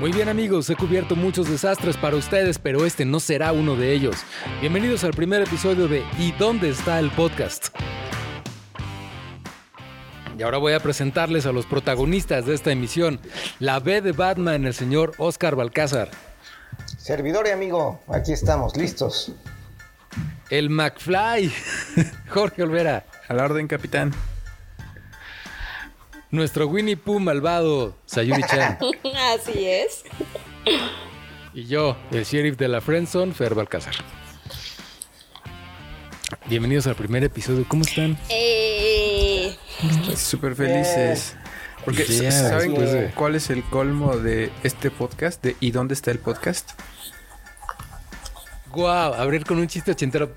Muy bien amigos, he cubierto muchos desastres para ustedes, pero este no será uno de ellos. Bienvenidos al primer episodio de ¿Y dónde está el podcast? Y ahora voy a presentarles a los protagonistas de esta emisión. La B de Batman, el señor Oscar Balcázar. Servidor y amigo, aquí estamos, listos. El McFly, Jorge Olvera. A la orden, capitán. Nuestro Winnie Pooh malvado, Sayuri Chan. Así es. Y yo, el sheriff de la Friendzone, Fer Balcázar. Bienvenidos al primer episodio. ¿Cómo están? Eh, Súper felices. Porque Yeah, ¿saben de- cuál es el colmo de este podcast? De ¿Y dónde está el podcast? Guau, abrir con un chiste ochentero.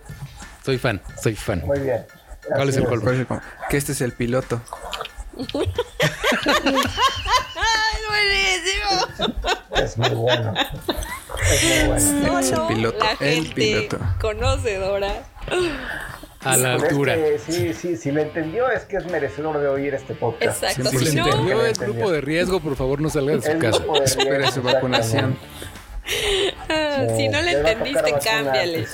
Soy fan, soy fan. Muy bien. ¿Cuál es Así el colmo? ¿Cuál es el colmo? Que este es el piloto. ¡Ay, buenísimo! Es muy bueno. Es muy bueno. Es el Solo piloto, la el gente piloto. conocedora. A la Pero es altura. que sí, sí, si lo entendió es que es merecedor de oír este podcast. Exacto. Si Si le no, entendió el entendió. grupo de riesgo, por favor no salga de su El casa. de Espera su vacunación. ah, si no le Le entendiste, cámbiale.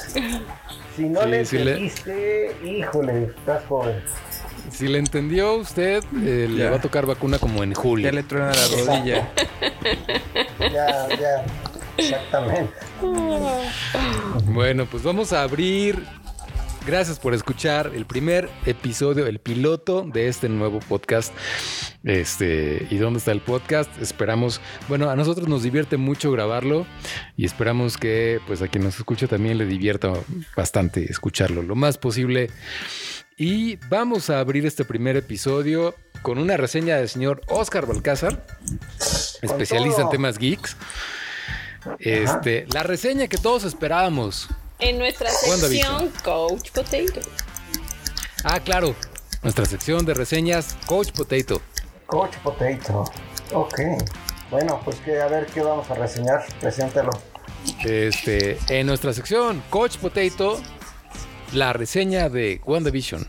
Si no Sí, le sí le- entendiste, híjole, estás joven. Si le entendió usted, eh, le va a tocar vacuna como en julio. Ya le truena la rodilla. Ya, ya. Exactamente. Bueno, pues vamos a abrir. Gracias por escuchar el primer episodio, el piloto de este nuevo podcast. Este, ¿y dónde está el podcast? Esperamos, bueno, a nosotros nos divierte mucho grabarlo y esperamos que pues a quien nos escucha también le divierta bastante escucharlo lo más posible. Y vamos a abrir este primer episodio con una reseña del señor Oscar Balcázar, especialista en temas geeks. Este, la reseña que todos esperábamos. En nuestra WandaVision. sección Coach Potato. Ah, claro. Nuestra sección de reseñas Coach Potato. Coach Potato. Ok. Bueno, pues que a ver qué vamos a reseñar. Preséntalo. Este, en nuestra sección Coach Potato, la reseña de WandaVision,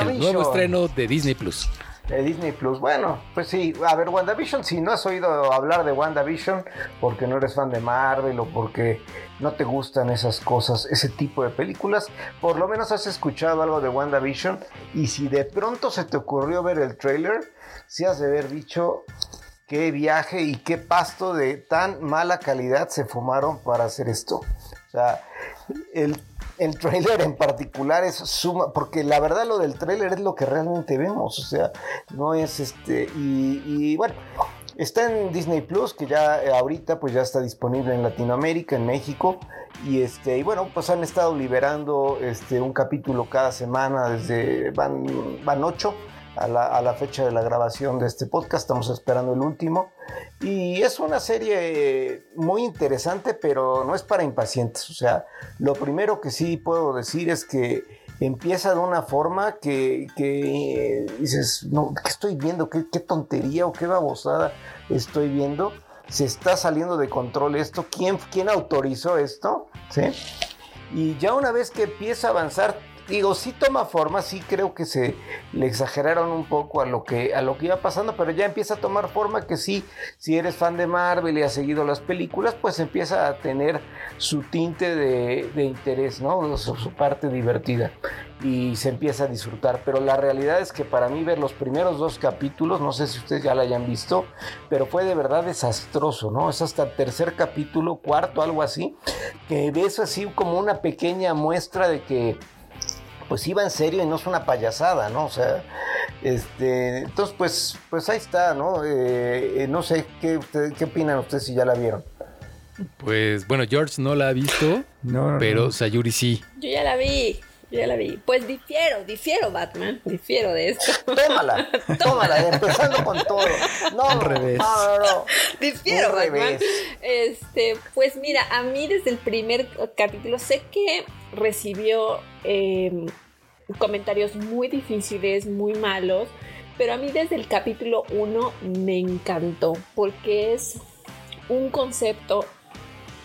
el nuevo estreno de Disney Plus. Disney Plus. Bueno, pues sí. A ver, WandaVision, si no has oído hablar de WandaVision porque no eres fan de Marvel o porque no te gustan esas cosas, ese tipo de películas, por lo menos has escuchado algo de WandaVision. Y si de pronto se te ocurrió ver el trailer, si has de haber dicho qué viaje y qué pasto de tan mala calidad se fumaron para hacer esto. O sea, el, el trailer en particular es suma, porque la verdad lo del trailer es lo que realmente vemos, o sea, no es este, y, y bueno, está en Disney Plus, que ya eh, ahorita pues ya está disponible en Latinoamérica, en México, y este, y bueno, pues han estado liberando este, un capítulo cada semana desde, van, van ocho. A la, a la fecha de la grabación de este podcast, estamos esperando el último. Y es una serie muy interesante, pero no es para impacientes. O sea, lo primero que sí puedo decir es que empieza de una forma que, que, eh, dices, no, ¿qué estoy viendo? ¿Qué, ¿Qué tontería o qué babosada estoy viendo? Se está saliendo de control esto. ¿Quién, quién autorizó esto? ¿Sí? Y ya una vez que empieza a avanzar, digo, sí toma forma, sí creo que se le exageraron un poco a lo que a lo que iba pasando, pero ya empieza a tomar forma que sí, si eres fan de Marvel y has seguido las películas, pues empieza a tener su tinte de, interés, ¿no? Su, su parte divertida y se empieza a disfrutar. Pero la realidad es que para mí ver los primeros dos capítulos, no sé si ustedes ya la hayan visto, pero fue de verdad desastroso, ¿no? Es hasta el tercer capítulo, cuarto, algo así, que ves así como una pequeña muestra de que pues iba en serio y no es una payasada, ¿no? O sea, este, entonces pues, pues ahí está, ¿no? Eh, eh, no sé qué, usted- qué opinan ustedes si ya la vieron. Pues bueno, George no la ha visto, No, pero no. Sayuri sí. Yo ya la vi. Ya la vi. Pues difiero, difiero, Batman. Difiero de esto. Tómala, tómala, empezando con todo. No, Al revés. No, no, no. Difiero, Al Batman. revés. Este, pues mira, a mí desde el primer capítulo sé que recibió eh, comentarios muy difíciles, muy malos, pero a mí desde el capítulo 1 me encantó porque es un concepto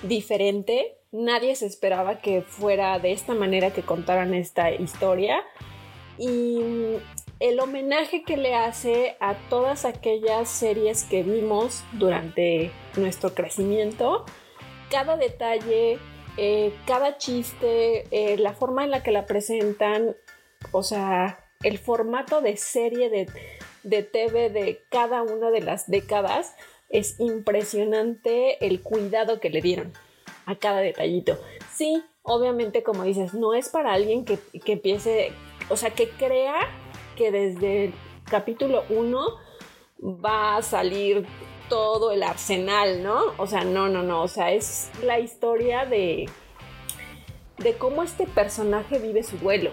diferente. Nadie se esperaba que fuera de esta manera que contaran esta historia. Y el homenaje que le hace a todas aquellas series que vimos durante nuestro crecimiento, cada detalle, eh, cada chiste, eh, la forma en la que la presentan, o sea, el formato de serie de, de TV de cada una de las décadas, es impresionante el cuidado que le dieron a cada detallito. Sí, obviamente, como dices, no es para alguien que, que empiece, o sea, que crea que desde el capítulo 1 va a salir todo el arsenal, ¿no? O sea, no, no, no, o sea, es la historia de, de cómo este personaje vive su duelo.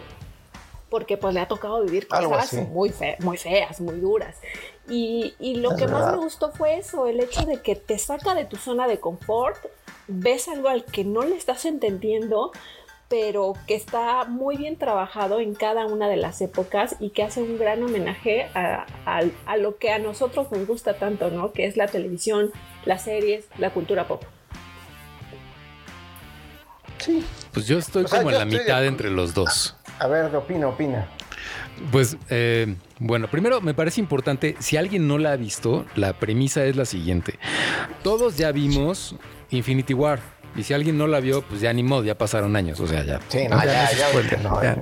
Porque pues le ha tocado vivir cosas así. muy, fe- muy feas, muy duras. Y, y lo Es que más me gustó fue eso, el hecho de que te saca de tu zona de confort, ves algo al que no le estás entendiendo, pero que está muy bien trabajado en cada una de las épocas y que hace un gran homenaje a, a- a lo que a nosotros nos gusta tanto, ¿no? Que es la televisión, las series, la cultura pop. Sí. Pues yo estoy O sea, como yo en la estoy mitad entre los dos. A ver, opina, opina. Pues eh, bueno, primero me parece importante, si alguien no la ha visto, la premisa es la siguiente. Todos ya vimos Infinity War. Y si alguien no la vio, pues ya ni modo, ya pasaron años. O sea, ya. Sí, No, no, ya ya,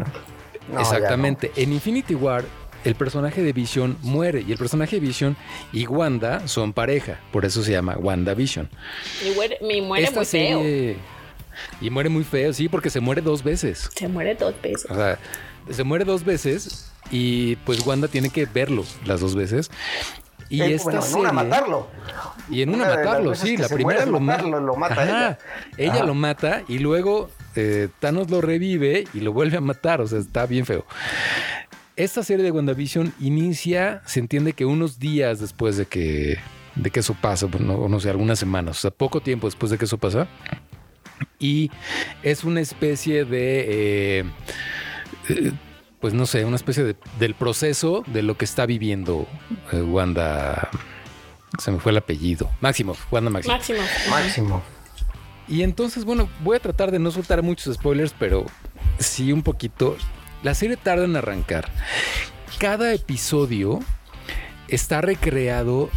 Exactamente. En Infinity War, el personaje de Vision muere. Y el personaje de Vision y Wanda son pareja. Por eso se llama WandaVision. Y muere, me muere Esta muy feo. serie. Y muere muy feo, sí, porque se muere dos veces. Se muere dos veces. O sea, se muere dos veces y pues Wanda tiene que verlo las dos veces. Y Eh, esta bueno, en serie, una matarlo. y en una, matarlo, sí, la primera lo, ma- matarlo, lo mata ella. Ella Ajá. lo mata y luego eh, Thanos lo revive y lo vuelve a matar, o sea, está bien feo. Esta serie de WandaVision inicia, se entiende que unos días después de que, de que eso pasa, no, no sé, algunas semanas, o sea, poco tiempo después de que eso pasa. Y es una especie de, eh, eh, pues no sé, una especie de- del proceso de lo que está viviendo eh, Wanda. Se me fue el apellido. Máximo, Wanda Máximo. Máximo. Máximo. Y entonces, bueno, voy a tratar de no soltar muchos spoilers, pero sí un poquito. La serie tarda en arrancar. Cada episodio está recreado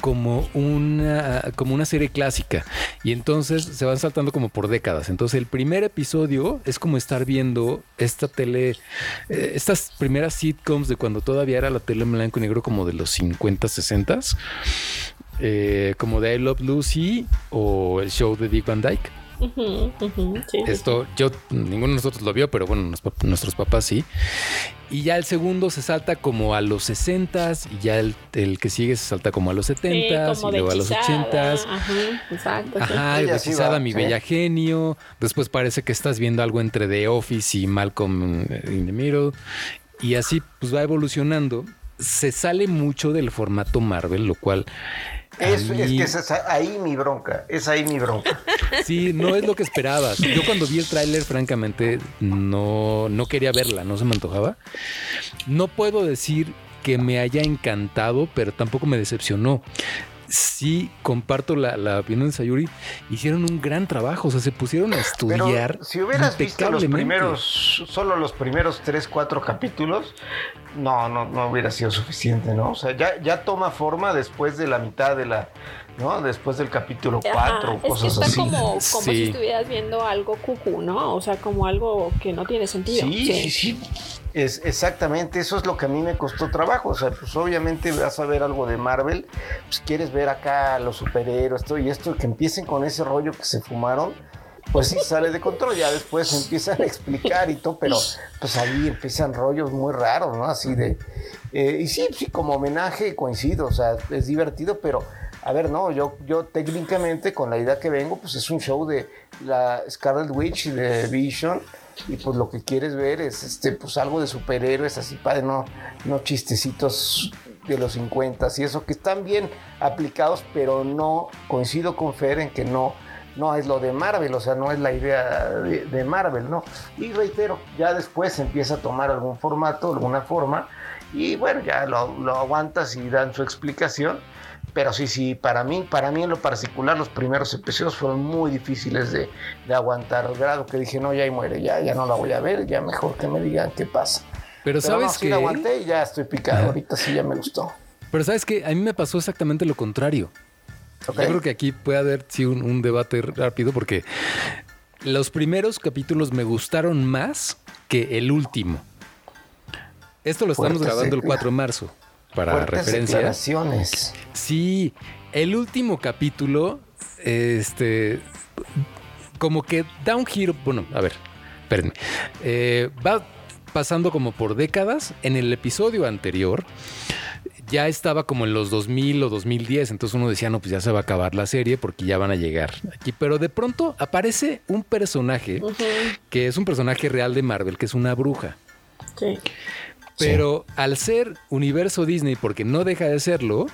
como una, como una serie clásica. Y entonces se van saltando como por décadas. Entonces el primer episodio es como estar viendo esta tele, eh, estas primeras sitcoms de cuando todavía era la tele en blanco y negro como de los 50, 60. eh, como de I Love Lucy o el show de Dick Van Dyke. Sí, Esto, yo, ninguno de nosotros lo vio, pero bueno, nos- nuestros papás sí. Y ya el segundo se salta como a los 60s y ya el, el que sigue se salta como a los sí. 70s como y de luego a los hechizada, 80s. Ajá, exacto. Ajá, Sí, hechizada mi sí. bella genio. Después parece que estás viendo algo entre The Office y Malcolm in the Middle. Y así pues va evolucionando. Se sale mucho del formato Marvel, lo cual Es, es que esa es ahí mi bronca. Es ahí mi bronca. Sí, no es lo que esperabas. Yo cuando vi el tráiler, francamente, no, no quería verla, no se me antojaba. No puedo decir que me haya encantado, pero tampoco me decepcionó. Sí, comparto la, la opinión de Sayuri. Hicieron un gran trabajo, o sea, se pusieron a Pero estudiar. si hubieras visto los primeros, solo los primeros 3, 4 capítulos, no, no, no hubiera sido suficiente, ¿no? O sea, ya, ya toma forma después de la mitad de la, ¿no? Después del capítulo Ajá, 4, es que cosas está así. como, como Sí. si estuvieras viendo algo cucú, ¿no? O sea, como algo que no tiene sentido. Sí, sí, sí. Es exactamente, eso es lo que a mí me costó trabajo. O sea, pues obviamente vas a ver algo de Marvel, pues quieres ver acá a los superhéroes, esto y esto, que empiecen con ese rollo que se fumaron, pues sí sale de control. Ya después empiezan a explicar y todo, pero pues ahí empiezan rollos muy raros, ¿no? Así de. eh, y sí, sí, como homenaje coincido, o sea, es divertido, pero a ver, no, yo, yo técnicamente con la idea que vengo, pues es un show de la Scarlet Witch y de Vision y pues lo que quieres ver es este pues algo de superhéroes así padre no no chistecitos de los 50 y eso que están bien aplicados pero no coincido con Fer en que no no es lo de Marvel, o sea, no es la idea de, de Marvel, ¿no? Y reitero, ya después empieza a tomar algún formato, alguna forma, y bueno, ya lo, lo aguantas y dan su explicación, pero sí, sí, para mí, para mí en lo particular, los primeros episodios fueron muy difíciles de, de aguantar, al grado que dije, no, ya ahí muere, ya, ya no la voy a ver, ya mejor que me digan qué pasa. Pero, Pero sabes no, sí que... la aguanté y ya estoy picado, ahorita sí ya me gustó. Pero sabes que a mí me pasó exactamente lo contrario. Yo creo que aquí puede haber sí un, un debate rápido porque los primeros capítulos me gustaron más que el último. Esto lo estamos grabando el decla- 4 de marzo para Fuertes referencia. declaraciones. Sí, el último capítulo, este, como que da un giro. Bueno, a ver, espérenme. Eh, va pasando como por décadas. En el episodio anterior ya estaba como en los 2000 o 2010. Entonces uno decía, no, pues ya se va a acabar la serie porque ya van a llegar aquí. Pero de pronto aparece un personaje que es un personaje real de Marvel, que es una bruja. sí. Pero al ser universo Disney, porque no deja de serlo,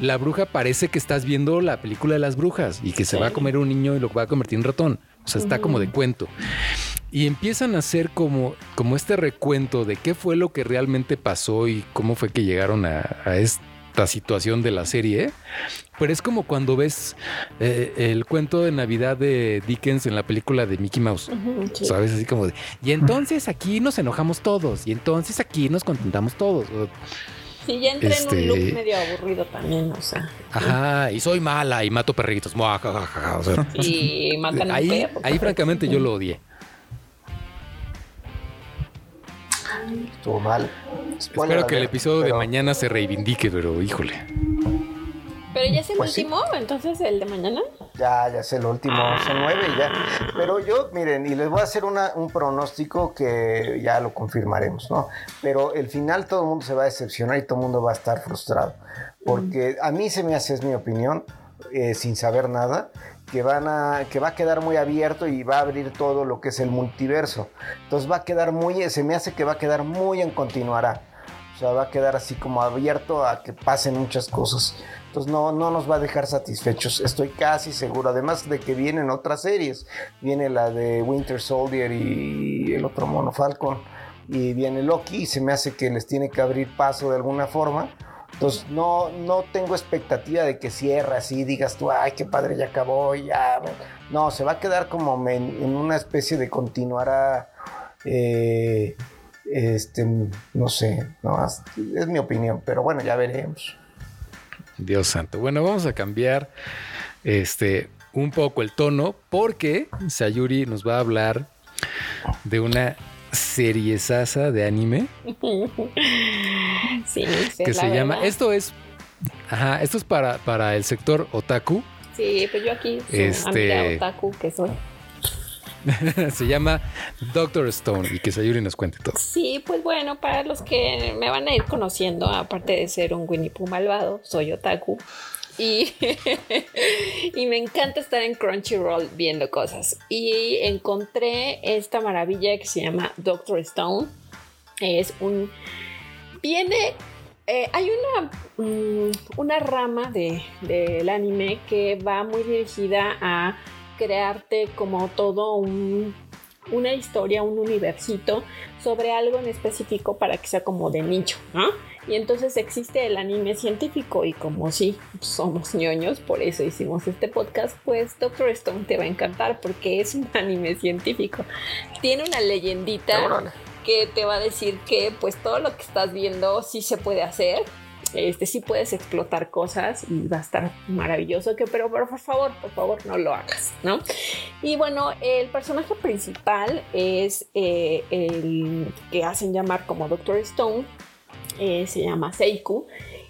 la bruja parece que estás viendo la película de las brujas y que se Sí. va a comer un niño y lo va a convertir en ratón. O sea, está como de cuento. Y empiezan a hacer como, como este recuento de qué fue lo que realmente pasó y cómo fue que llegaron a, a esta situación de la serie. Pero es como cuando ves eh, el cuento de Navidad de Dickens en la película de Mickey Mouse. Ujú, sí. ¿Sabes? Así como de. Y entonces aquí nos enojamos todos. Y entonces aquí nos contentamos todos. Sí, ya entré Este- en un look medio aburrido también, o sea. Ajá, y soy mala y mato perritos. O sea, Y matan ahí, perro. ahí francamente yo lo odié. Estuvo mal. Spoiler Espero que el episodio de pero- mañana se reivindique, pero híjole. Pero ya es el Pues sí. último, entonces el de mañana. Ya, ya es el último, son nueve y ya. Pero yo, miren, y les voy a hacer una- un pronóstico que ya lo confirmaremos, ¿no? Pero el final todo el mundo se va a decepcionar y todo el mundo va a estar frustrado. Porque a mí se me hace, es mi opinión, eh, sin saber nada, que, van a, que va a quedar muy abierto y va a abrir todo lo que es el multiverso. Entonces va a quedar muy, se me hace que va a quedar muy en continuará. O sea, va a quedar así como abierto a que pasen muchas cosas. Entonces no, no nos va a dejar satisfechos. Estoy casi seguro. Además de que vienen otras series. Viene la de Winter Soldier y el otro mono Falcon. Y viene Loki y se me hace que les tiene que abrir paso de alguna forma. Entonces no, no tengo expectativa de que cierre así, digas tú, ay, qué padre, ya acabó, y ya. No, se va a quedar como en, en una especie de continuará, eh, este, no sé, no, es, es mi opinión, pero bueno, ya veremos. Dios santo. Bueno, vamos a cambiar este un poco el tono porque Sayuri nos va a hablar de una serie sasa de anime Sí, sí, que es la se llama. verdad. Esto es. Ajá, esto es para, para el sector otaku. Sí, pues yo aquí soy Este- amiga otaku que soy. se llama Doctor Stone y que Sayuri nos cuente todo. Sí, pues bueno, para los que me van a ir conociendo, aparte de ser un Winnie Pooh malvado, soy otaku. Y, y me encanta estar en Crunchyroll viendo cosas. Y encontré esta maravilla que se llama Doctor Stone. Es un... Viene... eh, hay una, mm, una rama de- del anime que va muy dirigida a crearte como todo un, una historia, un universito sobre algo en específico para que sea como de nicho. Y entonces existe el anime científico y como sí, somos ñoños, por eso hicimos este podcast, pues Doctor Stone te va a encantar porque es un anime científico. Tiene una leyendita. Que te va a decir que pues todo lo que estás viendo sí se puede hacer. Este sí puedes explotar cosas y va a estar maravilloso, pero por favor, por favor, no lo hagas, ¿no? Y bueno, el personaje principal es eh, el que hacen llamar como Doctor Stone, eh, se llama Seiku.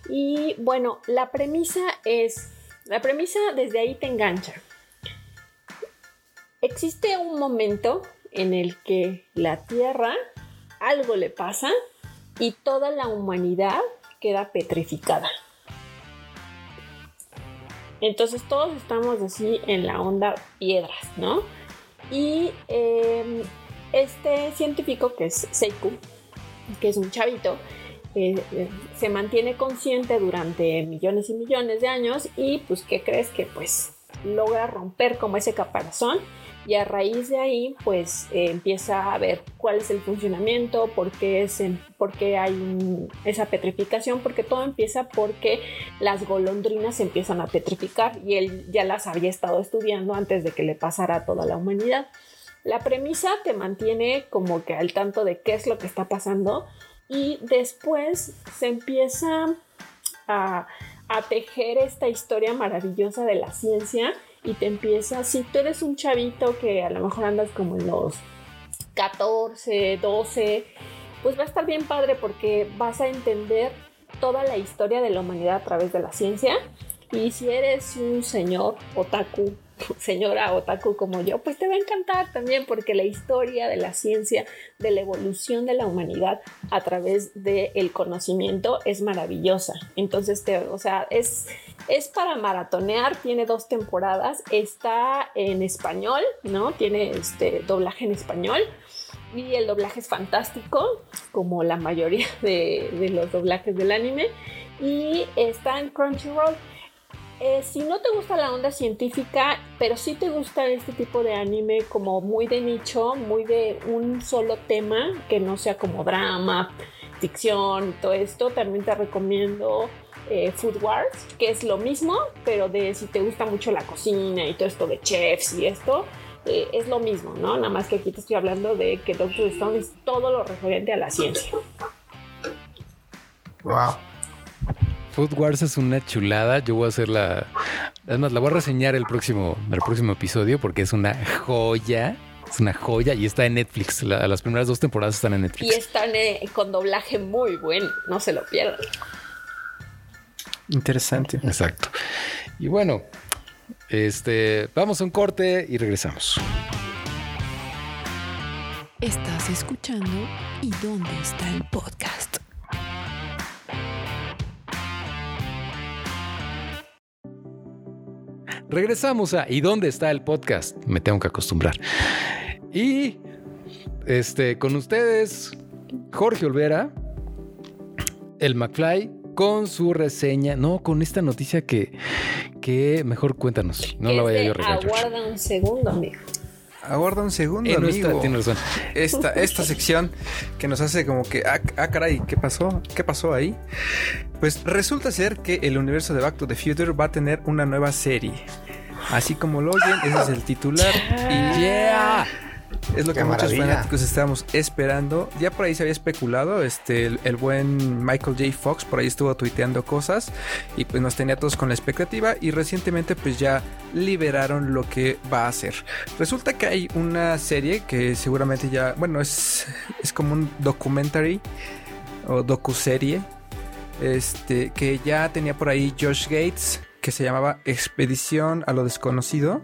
Y bueno, la premisa es, la premisa desde ahí te engancha. Existe un momento en el que la Tierra algo le pasa y toda la humanidad queda petrificada. Entonces todos estamos así en la onda piedras, ¿no? Y em, este científico que es Seiku, que es un chavito, eh, eh, se mantiene consciente durante millones y millones de años y pues ¿qué crees que pues logra romper como ese caparazón y a raíz de ahí pues eh, empieza a ver cuál es el funcionamiento, por qué, es por qué hay esa petrificación, porque todo empieza porque las golondrinas empiezan a petrificar y él ya las había estado estudiando antes de que le pasara a toda la humanidad. La premisa te mantiene como que al tanto de qué es lo que está pasando y después se empieza a tejer esta historia maravillosa de la ciencia y te empieza, si tú eres un chavito que a lo mejor andas como en los 14, 12, pues va a estar bien padre porque vas a entender toda la historia de la humanidad a través de la ciencia. Y si eres un señor otaku señora otaku como yo, pues te va a encantar también porque la historia de la ciencia, de la evolución de la humanidad a través del conocimiento es maravillosa. Entonces, te, o sea, es, es para maratonear, tiene dos temporadas, está en español, ¿no? Tiene este doblaje en español. Y el doblaje es fantástico, como la mayoría de, de los doblajes del anime. Y está en Crunchyroll. Eh, si no te gusta la onda científica, pero sí te gusta este tipo de anime como muy de nicho, muy de un solo tema, que no sea como drama, ficción, todo esto, también te recomiendo eh, Food Wars, que es lo mismo, pero de si te gusta mucho la cocina y todo esto de chefs y esto, eh, es lo mismo, ¿no? Nada más que aquí te estoy hablando de que Doctor Stone es todo lo referente a la ciencia. Wow. Food Wars es una chulada. Yo voy a hacer la. Además, la voy a reseñar el próximo, el próximo episodio porque es una joya. Es una joya y está en Netflix. las primeras dos temporadas están en Netflix. Y están eh, con doblaje muy bueno. No se lo pierdan. Interesante. Exacto. Y bueno, este, vamos a un corte y regresamos. Estás escuchando ¿Y dónde está el podcast? Regresamos a ¿Y dónde está el podcast? Me tengo que acostumbrar. Y este, con ustedes, Jorge Olvera, el McFly, con su reseña, no, con esta noticia que, que mejor cuéntanos, no la vaya yo a regalar. Aguarda un segundo, amigo. Aguarda un segundo, Eh, no amigo. está- tiene razón. Esta, esta sección que nos hace como que, ah, ah, caray, ¿qué pasó? ¿Qué pasó ahí? Pues resulta ser que el universo de Back to the Future va a tener una nueva serie. Así como lo oyen, ese es el titular. Y Yeah. Es lo que muchos fanáticos estábamos esperando. Ya por ahí se había especulado, este, el, el buen Michael J. Fox por ahí estuvo tuiteando cosas y pues nos tenía todos con la expectativa y recientemente pues ya liberaron lo que va a hacer. Resulta que hay una serie que seguramente ya, bueno, es, es como un documentary o docuserie este, que ya tenía por ahí Josh Gates, que se llamaba Expedición a lo Desconocido.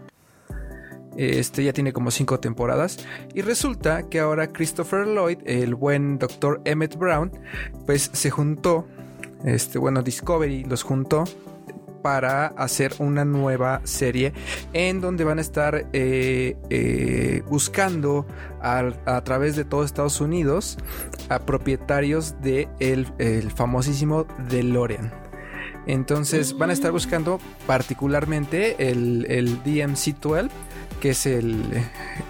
Este ya tiene como cinco temporadas. Y resulta que ahora Christopher Lloyd, el buen doctor Emmett Brown, pues se juntó. Este, bueno, Discovery los juntó para hacer una nueva serie en donde van a estar eh, eh, buscando a, través de todo Estados Unidos a propietarios de el, el famosísimo DeLorean. Entonces van a estar buscando particularmente el, el DMC-12, que es el,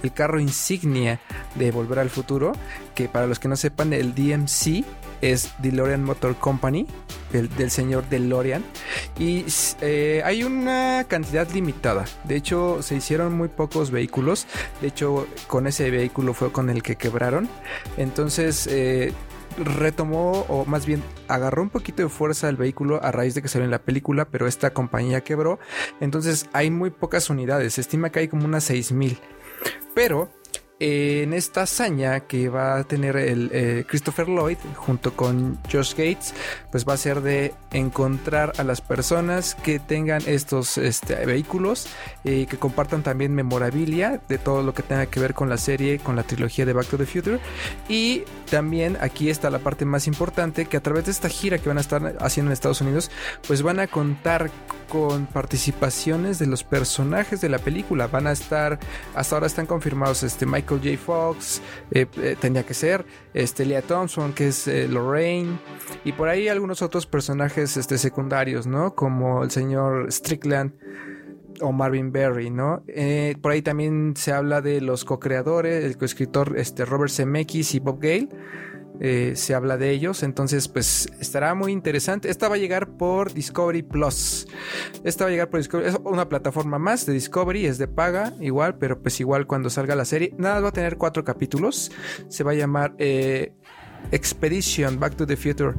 el carro insignia de Volver al Futuro, que para los que no sepan, el DMC es DeLorean Motor Company, el- del señor DeLorean. Y eh, hay una cantidad limitada. De hecho, se hicieron muy pocos vehículos. De hecho, con ese vehículo fue con el que quebraron. Entonces, eh, retomó, o más bien agarró un poquito de fuerza el vehículo a raíz de que salió en la película, pero esta compañía quebró. Entonces, hay muy pocas unidades. Se estima que hay como unas 6000. Pero en esta hazaña que va a tener el eh, Christopher Lloyd junto con Josh Gates, pues va a ser de encontrar a las personas que tengan estos este, vehículos y que compartan también memorabilia de todo lo que tenga que ver con la serie, con la trilogía de Back to the Future. Y también aquí está la parte más importante, que a través de esta gira que van a estar haciendo en Estados Unidos, pues van a contar con participaciones de los personajes de la película. Van a estar, hasta ahora están confirmados este Michael J. Fox, eh, eh, tenía que ser, este Leah Thompson, que es eh, Lorraine, y por ahí algunos otros personajes este, secundarios, ¿no? Como el señor Strickland o Marvin Berry, ¿no? Eh, por ahí también se habla de los co-creadores, el coescritor este, Robert Zemeckis y Bob Gale. Eh, se habla de ellos, entonces pues estará muy interesante. Esta va a llegar por Discovery Plus. Esta va a llegar por Discovery, es una plataforma más de Discovery, es de paga, igual, pero pues igual cuando salga la serie, nada, va a tener cuatro capítulos. Se va a llamar eh, Expedition Back to the Future.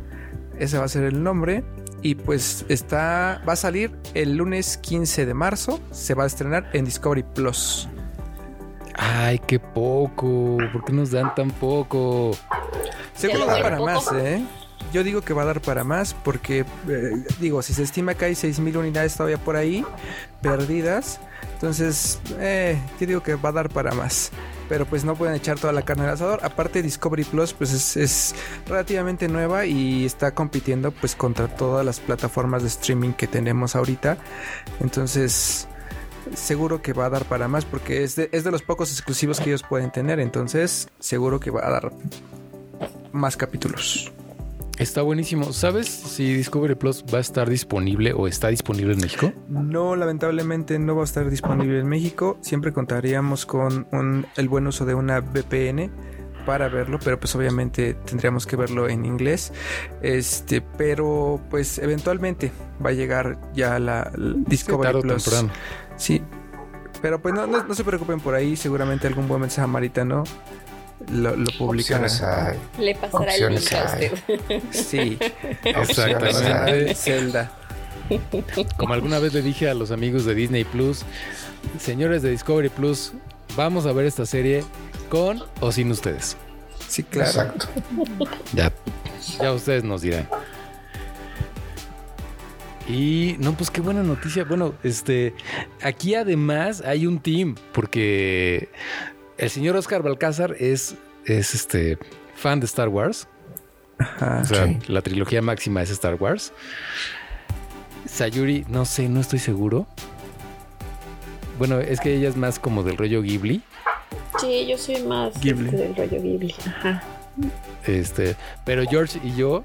Ese va a ser el nombre. Y pues está. Va a salir el lunes 15 de marzo. Se va a estrenar en Discovery Plus. Ay, qué poco. ¿Por qué nos dan tan poco? Seguro le para poco. más, ¿eh? Yo digo que va a dar para más porque, eh, digo, si se estima que hay 6.000 unidades todavía por ahí perdidas, entonces eh, yo digo que va a dar para más. Pero pues no pueden echar toda la carne al asador. Aparte Discovery Plus pues es, es relativamente nueva y está compitiendo pues contra todas las plataformas de streaming que tenemos ahorita. Entonces seguro que va a dar para más porque es de, es de los pocos exclusivos que ellos pueden tener. Entonces seguro que va a dar más capítulos. Está buenísimo. ¿Sabes si Discovery Plus va a estar disponible o está disponible en México? No, lamentablemente no va a estar disponible en México. Siempre contaríamos con un- el buen uso de una VPN para verlo, pero pues obviamente tendríamos que verlo en inglés. Este, pero pues eventualmente va a llegar ya la, la Discovery o Plus. temprano. Sí. Pero pues no, no- no se preocupen por ahí, seguramente algún buen mensaje samaritano lo, lo publicará. Opciones hay. Le pasará el link Opciones a usted. Sí, Exactamente. Zelda. Como alguna vez le dije a los amigos de Disney Plus, señores de Discovery Plus, vamos a ver esta serie con o sin ustedes. Sí, claro. Exacto. Ya, ya ustedes nos dirán. Y no, pues qué buena noticia. Bueno, este, aquí además hay un team, porque el señor Oscar Balcázar es, es este fan de Star Wars. Ajá. O sea, Sí. la trilogía máxima es Star Wars. Sayuri, no sé, no estoy seguro. Bueno, es que ella es más como del rollo Ghibli. Sí, yo soy más Ghibli. este, del rollo Ghibli. Ajá. Este, pero George y yo,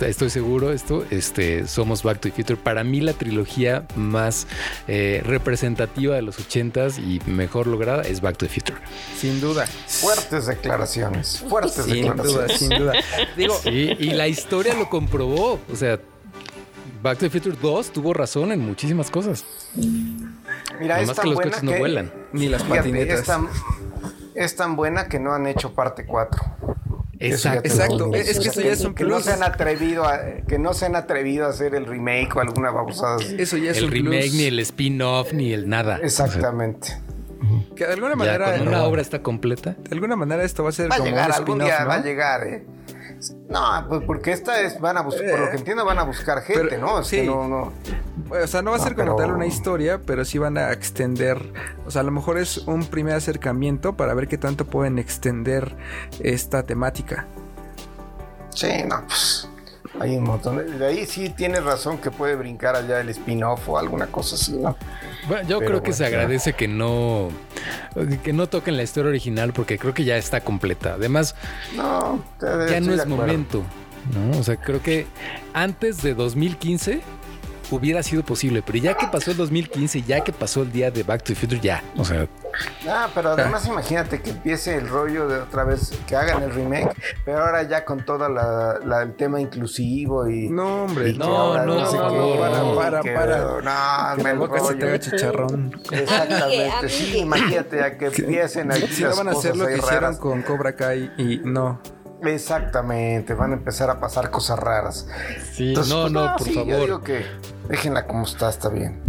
estoy seguro esto, este, somos Back to the Future. Para mí la trilogía más eh, representativa de los ochentas y mejor lograda es Back to the Future. Sin duda. Fuertes declaraciones. Fuertes Sin duda, declaraciones. sin duda. Digo, Sí, y la historia lo comprobó. O sea, Back to the Future 2 tuvo razón en muchísimas cosas. Mira, tan que los buena coches no vuelan. ni las Fíjate, patinetas. es tan, es tan buena que no han hecho parte 4. Exacto. Exacto. Es- Es que eso ya es un que no se han atrevido a, que no se han atrevido a hacer el remake o alguna babosada así. Eso ya es el un remake, plus. ni el spin-off, ni el nada. Exactamente. Que de alguna ya manera, cuando una obra está completa. de alguna manera esto va a ser Va a como llegar, un spin-off, día va a ¿no? llegar, ¿eh? No, pues porque esta es, van a buscar, por lo que entiendo, van a buscar gente, Pero- ¿no? Es sí. que no, no. O sea, no va a No, ser como pero- tal una historia, pero sí van a extender. O sea, a lo mejor es un primer acercamiento para ver qué tanto pueden extender esta temática. Sí, no, pues. Hay un montón. de- De ahí sí tienes razón que puede brincar allá el spin-off o alguna cosa así, ¿no? Bueno, yo Pero creo que bueno, se agradece que no que no toquen la historia original porque creo que ya está completa. Además, No, ya no es momento. ¿no? O sea, creo que antes de 2015 hubiera sido posible, pero ya que pasó el 2015, ya que pasó el día de Back to the Future, ya. O sea, Ah, pero además imagínate que empiece el rollo de otra vez, que hagan el remake, pero ahora ya con todo la, la- el tema inclusivo y... No, hombre, y no, ahora no, sé para, no, para, que- para. No, Que me boca se te rollo. haga chicharrón. Exactamente, sí, imagínate a que empiecen ahí Si no van a hacer lo que hicieron raras. con Cobra Kai y no. Exactamente, van a empezar a pasar cosas raras. sí, Entonces, no, pues, no, por sí, Yo favor. digo que déjenla como está, está bien.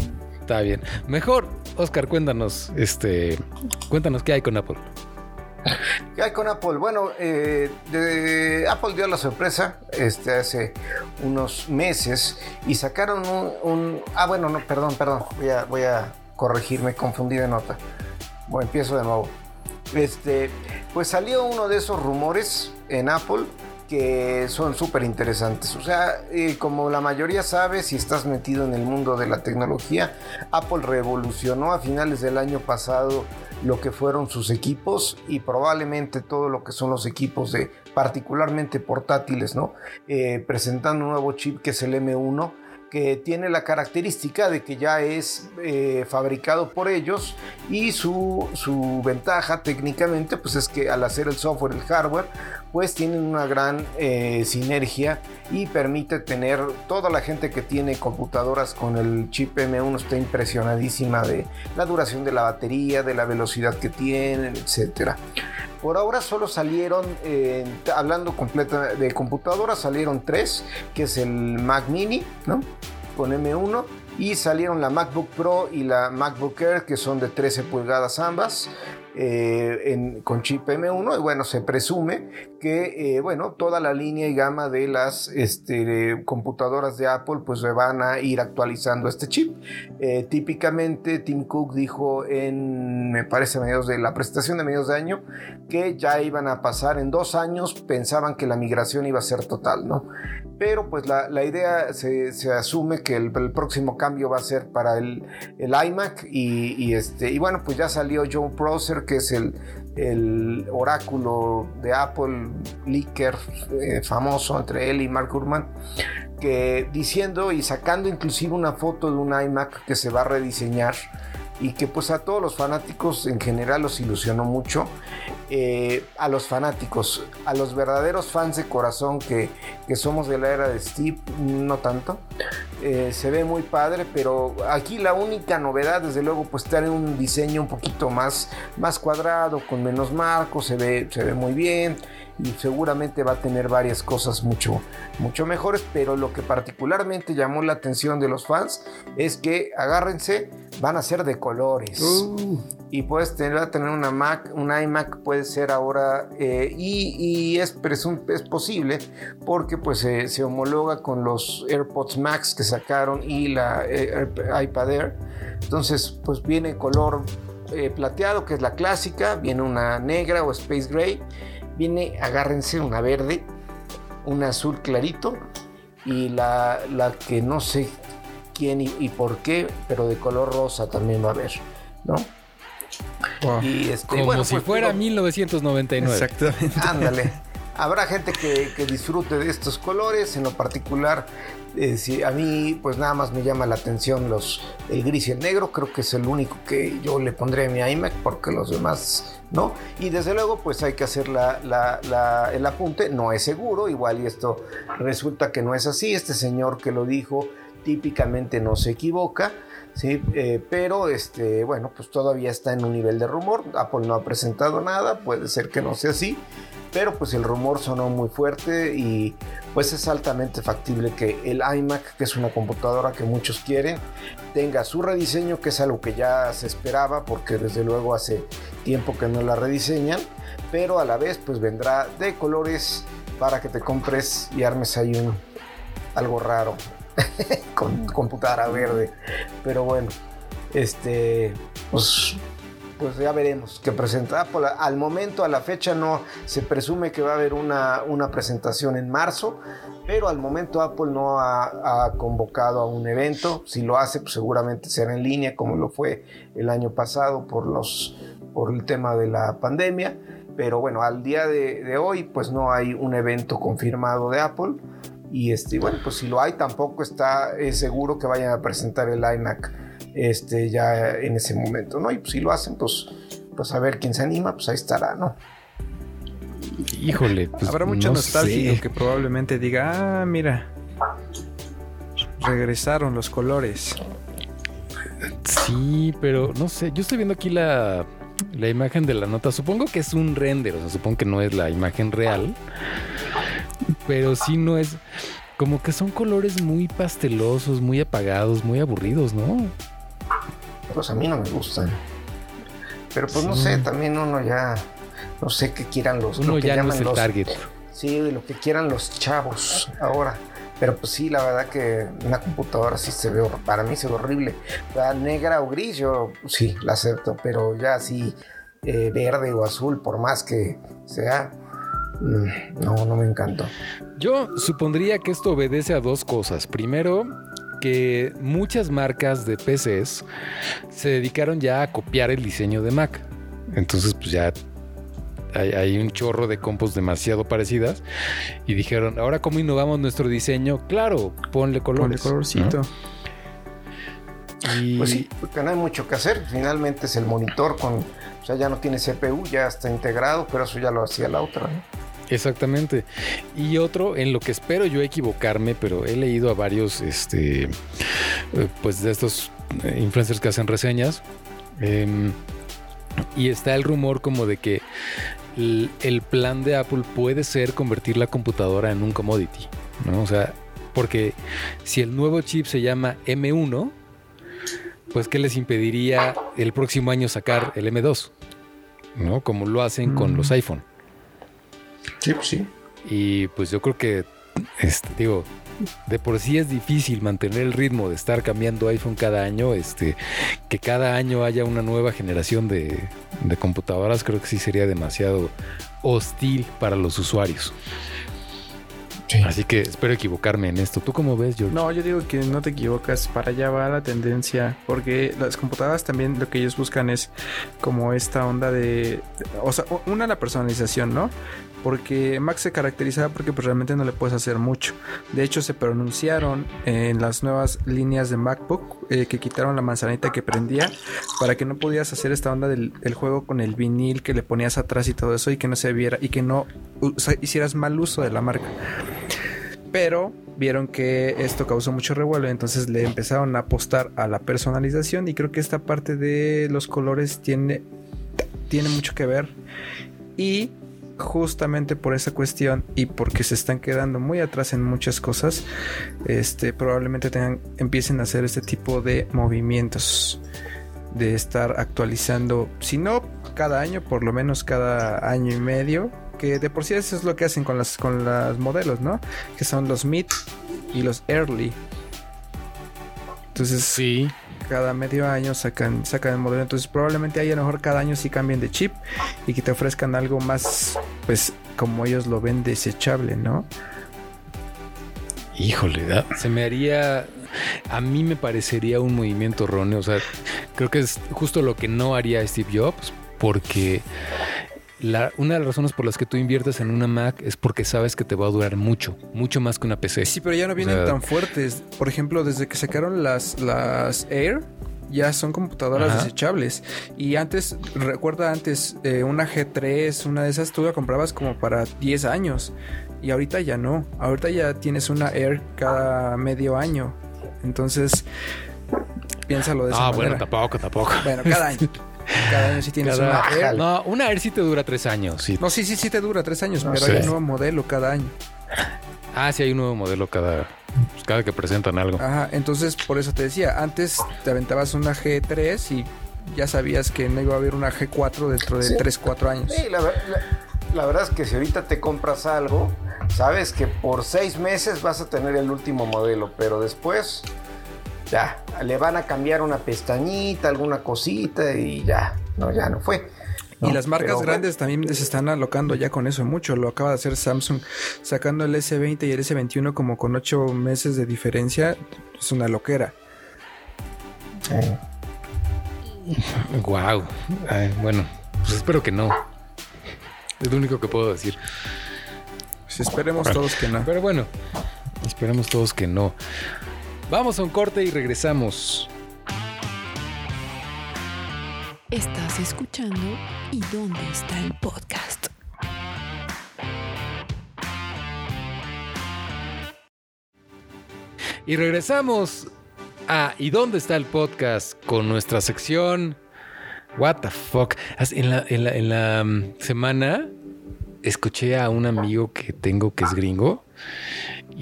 Está bien. Mejor, Oscar, cuéntanos, este, cuéntanos qué hay con Apple. ¿Qué hay con Apple? Bueno, eh, de- Apple dio la sorpresa este, hace unos meses y sacaron un, un- Ah, bueno, no, perdón, perdón. Voy a, voy a corregirme, confundí de nota. Bueno, empiezo de nuevo. Este, pues salió uno de esos rumores en Apple que son súper interesantes. O sea, eh, como la mayoría sabe, si estás metido en el mundo de la tecnología, Apple revolucionó a finales del año pasado lo que fueron sus equipos y probablemente todo lo que son los equipos de particularmente portátiles, ¿no? Eh, presentando un nuevo chip que es el M1 que tiene la característica de que ya es eh, fabricado por ellos y su, su ventaja técnicamente pues es que al hacer el software, el hardware, pues tienen una gran eh, sinergia y permite tener toda la gente que tiene computadoras con el chip M1 está impresionadísima de la duración de la batería, de la velocidad que tienen, etcétera. Por ahora solo salieron, eh, hablando completa de computadoras, salieron tres, que es el Mac Mini, ¿no? Con M1 y salieron la MacBook Pro y la MacBook Air que son de 13 pulgadas ambas eh, con chip M1 y bueno se presume que eh, bueno toda la línea y gama de las este, computadoras de Apple pues se van a ir actualizando este chip. Eh, típicamente Tim Cook dijo en me parece mediados de la presentación de mediados de año que ya iban a pasar en dos años pensaban que la migración iba a ser total no pero pues la, idea se, se asume que el, próximo cambio va a ser para el, el iMac y, y este, y bueno, pues ya salió Joe Prosser, que es el, el oráculo de Apple, leaker eh, famoso entre él y Mark Gurman, que diciendo y sacando inclusive una foto de un iMac que se va a rediseñar y que pues a todos los fanáticos en general los ilusionó mucho. Eh, a los fanáticos, a los verdaderos fans de corazón que, que somos de la era de Steve, no tanto. Eh, se ve muy padre, pero aquí la única novedad, desde luego, pues tener un diseño un poquito más, más cuadrado, con menos marcos, se ve, se ve muy bien y seguramente va a tener varias cosas mucho, mucho mejores, pero lo que particularmente llamó la atención de los fans es que agárrense, van a ser de colores. Y puedes tener, va a tener una Mac, un iMac puede ser ahora, eh, y, y es, es posible porque pues se- se homologa con los AirPods Max que sacaron y la eh, iPad Air. Entonces pues viene color eh, plateado, que es la clásica, viene una negra o Space Gray, viene, agárrense, una verde, un azul clarito y la, la que no sé quién y, y por qué, pero de color rosa también va a haber, ¿no? Wow. Y este, Como bueno, si pues, fuera digo, 1999. Exactamente. Ándale. Habrá gente que, disfrute de estos colores, en lo particular, eh, a mí pues nada más me llama la atención los, el gris y el negro, creo que es el único que yo le pondré a mi iMac porque los demás no. Y desde luego pues hay que hacer el apunte, no es seguro, igual y esto resulta que no es así, este señor que lo dijo típicamente no se equivoca. Sí, eh, pero este, bueno, pues todavía está en un nivel de rumor. Apple no ha presentado nada, puede ser que no sea así, pero pues el rumor sonó muy fuerte y pues es altamente factible que el iMac, que es una computadora que muchos quieren, tenga su rediseño, que es algo que ya se esperaba, porque desde luego hace tiempo que no la rediseñan, pero a la vez pues vendrá de colores para que te compres y armes ahí un algo raro con computadora verde. Pero bueno, este, pues, pues ya veremos qué presenta Apple. Al momento, a la fecha, no se presume que va a haber una, una presentación en marzo, pero al momento Apple no ha, ha convocado a un evento. Si lo hace, pues seguramente será en línea, como lo fue el año pasado por, los, por el tema de la pandemia. Pero bueno, al día de, de hoy, pues no hay un evento confirmado de Apple. Y este, bueno, pues si lo hay, tampoco está es seguro que vayan a presentar el iMac este, ya en ese momento, ¿no? Y pues si lo hacen, pues, pues a ver quién se anima, pues ahí estará, ¿no? Híjole, pues Habrá mucho no nostálgico sé. que probablemente diga, ah, mira, regresaron los colores. Sí, pero no sé. Yo estoy viendo aquí la, la imagen de la nota. Supongo que es un render, o sea, supongo que no es la imagen real. Pero sí no es. Como que son colores muy pastelosos, muy apagados, muy aburridos, ¿no? Pues a mí no me gustan. Pero pues no sé, también uno ya no sé qué quieran los Uno lo que ya no llaman es el los- target. Sí, lo que quieran los chavos ahora. Pero pues sí, la verdad que una computadora sí se ve, para mí se ve horrible. La negra o gris, yo sí, la acepto, pero ya así eh, verde o azul, por más que sea, mm, no, no me encantó. Yo supondría que esto obedece a dos cosas. Primero, que muchas marcas de PCs se dedicaron ya a copiar el diseño de Mac. Entonces, pues ya hay, hay un chorro de compos demasiado parecidas y dijeron, ahora cómo innovamos nuestro diseño, claro, ponle Ponle colores. colorcito. ¿no? Y Pues sí, porque no hay mucho que hacer. Finalmente es el monitor con, o sea, ya no tiene CPU, ya está integrado, pero eso ya lo hacía la otra. ¿no? Exactamente. Y otro, en lo que espero yo equivocarme, pero he leído a varios, este, eh, pues de estos eh, influencers que hacen reseñas. em, y está el rumor como de que el, el plan de Apple puede ser convertir la computadora en un commodity, ¿no? O sea, porque si el nuevo chip se llama M1, pues ¿qué les impediría el próximo año sacar el M2? ¿No? Como lo hacen con Mm. los iPhone. Sí, pues sí. Y pues yo creo que, este, digo, de por sí es difícil mantener el ritmo de estar cambiando iPhone cada año, este, que cada año haya una nueva generación de, de computadoras, creo que sí sería demasiado hostil para los usuarios. Así que espero equivocarme en esto. ¿Tú cómo ves, George? No, yo digo que no te equivocas, para allá va la tendencia, porque las computadoras también lo que ellos buscan es como esta onda de, o sea, una la personalización, ¿no? Porque Mac se caracterizaba porque pues realmente no le puedes hacer mucho. De hecho, se pronunciaron en las nuevas líneas de MacBook eh, que quitaron la manzanita que prendía para que no podías hacer esta onda del el juego con el vinil que le ponías atrás y todo eso y que no se viera y que no hicieras mal uso de la marca pero vieron que esto causó mucho revuelo, entonces le empezaron a apostar a la personalización y creo que esta parte de los colores tiene, tiene mucho que ver y justamente por esa cuestión y porque se están quedando muy atrás en muchas cosas, este probablemente tengan, empiecen a hacer este tipo de movimientos de estar actualizando, si no cada año, por lo menos cada año y medio, que de por sí eso es lo que hacen con las con los modelos, ¿no? Que son los mid y los early. Entonces, Sí, cada medio año sacan sacan el modelo, entonces probablemente ahí a lo mejor cada año sí cambien de chip y que te ofrezcan algo más pues como ellos lo ven desechable, ¿no? híjole, da- se me haría, a mí me parecería un movimiento erróneo. O sea, creo que es justo lo que no haría Steve Jobs, porque la, una de las razones por las que tú inviertes en una Mac es porque sabes que te va a durar mucho, mucho más que una PC. Sí, pero ya no vienen sea- tan fuertes. Por ejemplo, desde que sacaron las, las Air, ya son computadoras Ajá. desechables. Y antes, recuerda antes, eh, una G3, una de esas, tú la comprabas como para 10 años. Y ahorita ya no. Ahorita ya tienes una Air cada medio año. Entonces, piénsalo de esa Ah, manera. bueno, tampoco, tampoco. Bueno, cada año. Cada año sí tienes Cada- una Air. No, una Air sí te dura tres años. sí. No, sí, sí, sí te dura tres años, No pero sé. hay un nuevo modelo cada año. Ah, sí, hay un nuevo modelo cada, pues, cada que presentan algo. Ajá, entonces por eso te decía, antes te aventabas una G3 y ya sabías que no iba a haber una G4 dentro de Sí. 3, 4 años. Sí, la, la- la verdad es que si ahorita te compras algo, sabes que por seis meses vas a tener el último modelo, pero después ya le van a cambiar una pestañita, alguna cosita y ya, no, ya no fue. Y las marcas Pero, grandes también se están alocando ya con eso mucho. Lo acaba de hacer Samsung sacando el S20 y el S21 como con 8 meses de diferencia. Es una loquera. eh, Wow. bueno, pues espero que no. Es lo único que puedo decir. Pues esperemos todos que no. Pero bueno, esperemos todos que no. Vamos a un corte y regresamos. Estás escuchando ¿Y dónde está el podcast? Y regresamos a ¿Y dónde está el podcast? Con nuestra sección What the fuck. En la, en la- en la, mm, semana escuché a un amigo que tengo que es gringo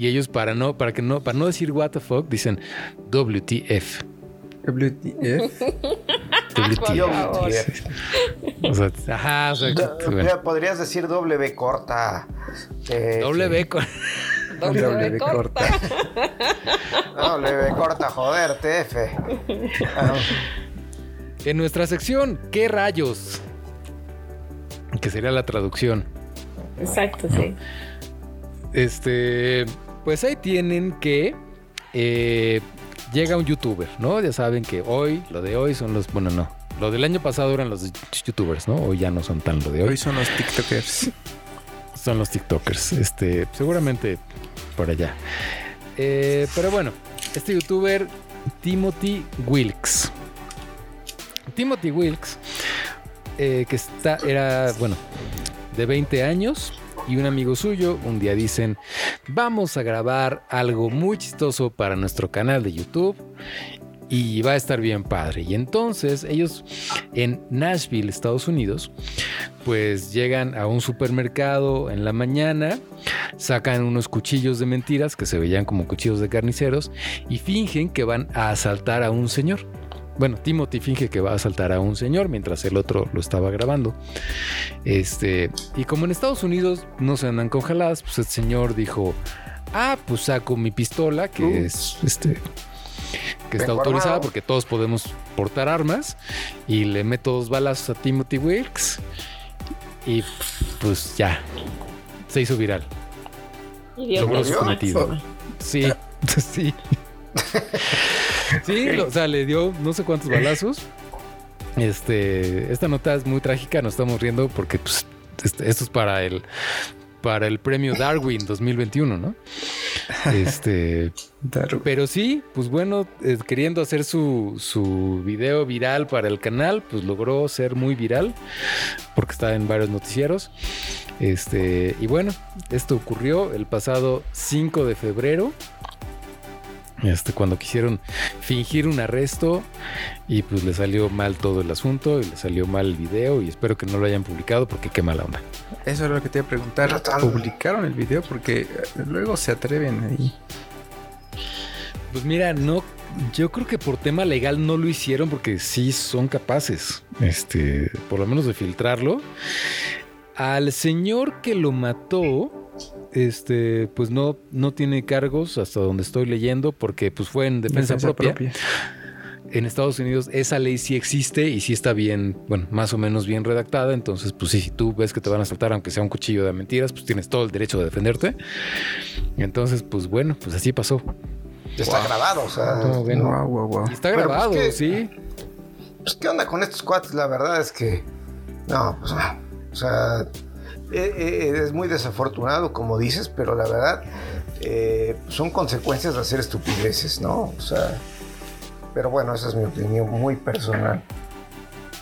y ellos para no para que no para no decir what the fuck dicen WTF. WTF. WTF. O sea, ajá, o sea, Do- que- bueno, mira, podrías decir W corta. eh, con... Doble W corta. W corta, joder, TF. Ah, En nuestra sección, ¿qué rayos? Que sería la traducción. Exacto, sí. Este, pues ahí tienen que eh, llega un youtuber, ¿no? Ya saben que hoy, lo de hoy son los, bueno, no, lo del año pasado eran los youtubers, ¿no? Hoy ya no son tan lo de hoy, Hoy son los TikTokers. son los tiktokers, este, seguramente por allá. Eh, pero bueno, este youtuber, Timothy Wilkes. Timothy Wilkes, eh, que está, era, bueno, de 20 años y un amigo suyo un día dicen, vamos a grabar algo muy chistoso para nuestro canal de YouTube y va a estar bien padre. Y entonces ellos en Nashville, Estados Unidos, pues llegan a un supermercado en la mañana, sacan unos cuchillos de mentiras que se veían como cuchillos de carniceros y fingen que van a asaltar a un señor. Bueno, Timothy finge que va a asaltar a un señor mientras el otro lo estaba grabando. Este, y como en Estados Unidos no se andan con jaladas, pues el señor dijo, ah, pues saco mi pistola, que Uh. es este que está autorizada armado. porque todos podemos portar armas y le meto dos balazos a Timothy Wilkes y pues ya se hizo viral. Y dio Logró su cometido. Sí, sí. Sí, lo- o sea, le dio no sé cuántos balazos. Este, esta nota es muy trágica, nos estamos riendo porque pues, este- esto es para el para el premio Darwin 2021, ¿no? Este, pero sí, pues bueno, eh, queriendo hacer su, su video viral para el canal, pues logró ser muy viral porque está en varios noticieros. Este, y bueno, esto ocurrió el pasado 5 de febrero. Este, cuando quisieron fingir un arresto y pues le salió mal todo el asunto y le salió mal el video y espero que no lo hayan publicado porque qué mala onda. Eso era lo que te iba a preguntar. ¿Publicaron el video? Porque eh, luego se atreven ahí. Pues mira, no, yo creo que por tema legal no lo hicieron porque sí son capaces, este, por lo menos de filtrarlo. Al señor que lo mató, este, pues no, no tiene cargos hasta donde estoy leyendo porque pues fue en defensa, propia. En Estados Unidos esa ley sí existe y sí está bien, bueno, más o menos bien redactada. Entonces, pues sí, si tú ves que te van a saltar, aunque sea un cuchillo de mentiras, pues tienes todo el derecho de defenderte. Entonces, pues bueno, pues así pasó. Está grabado, o sea. Wow, wow, está Pero, pues, grabado, ¿qué? sí. Pues, ¿qué onda con estos cuates? La verdad es que. No, pues no. O sea. Eh, eh, es muy desafortunado, como dices, pero la verdad. eh, son consecuencias de hacer estupideces, ¿no? O sea. Pero bueno, esa es mi opinión muy personal.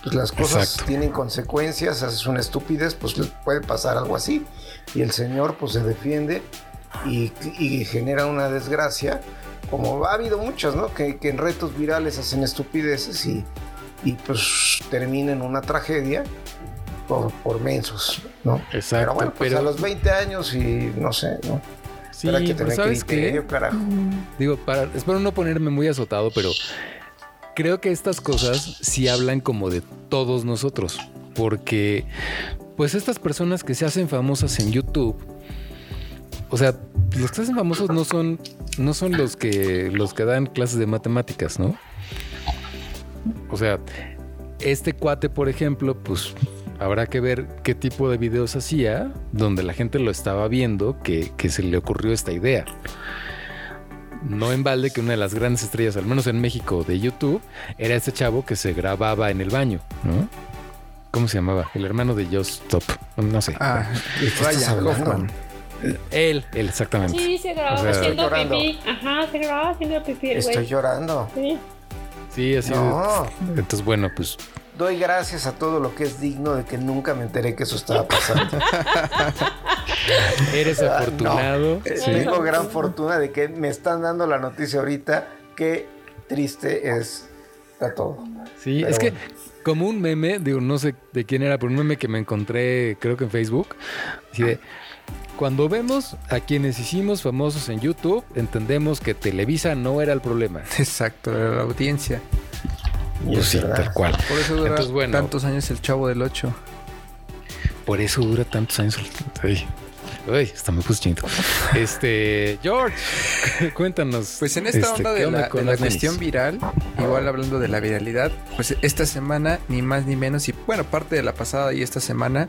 Pues las cosas Exacto. tienen consecuencias, haces una estupidez, pues puede pasar algo así. Y el señor, pues se defiende y, y genera una desgracia. Como ha habido muchas, ¿no? Que, que en retos virales hacen estupideces y, y pues termina en una tragedia por, por mensos, ¿no? Exacto, Pero bueno, pues pero- a los 20 años y no sé, ¿no? Sí, que pero tener ¿sabes criterio, qué? carajo. Digo, para, espero no ponerme muy azotado, pero creo que estas cosas sí hablan como de todos nosotros. Porque, pues estas personas que se hacen famosas en YouTube, o sea, los que se hacen famosos no son, no son los que los que dan clases de matemáticas, ¿no? O sea, este cuate, por ejemplo, pues habrá que ver qué tipo de videos hacía donde la gente lo estaba viendo que, que se le ocurrió esta idea. No en balde que una de las grandes estrellas, al menos en México, de YouTube, era este chavo que se grababa en el baño, ¿no? ¿Cómo se llamaba? El hermano de Just Stop. No sé. Ah, ¿De qué estás Ryan? Hoffman. Él, él, exactamente. Sí, se grababa O sea, haciendo pipí. Ajá, se grababa haciendo pipí Estoy llorando. Sí. Sí, así. No. de- Entonces, bueno, pues Doy gracias a todo lo que es digno de que nunca me enteré que eso estaba pasando. eres Ah, afortunado. Eh, Sí. Tengo gran fortuna de que me están dando la noticia ahorita. Qué triste es a todo. Sí, Pero es que como un meme, digo, no sé de quién era, pero un meme que me encontré, creo que en Facebook, así de, cuando vemos a quienes hicimos famosos en YouTube, entendemos que Televisa no era el problema. Exacto, era la audiencia. Y Pues es sí, verdad. tal cual. Por eso dura Entonces, bueno. tantos años el chavo del 8. Por eso dura tantos años. Ay, ay, hasta me puse chinito. Este, George, cuéntanos. Pues en esta este, onda ¿qué de la, de la cuestión viral, igual hablando de la viralidad, pues esta semana, ni más ni menos, y bueno, parte de la pasada y esta semana,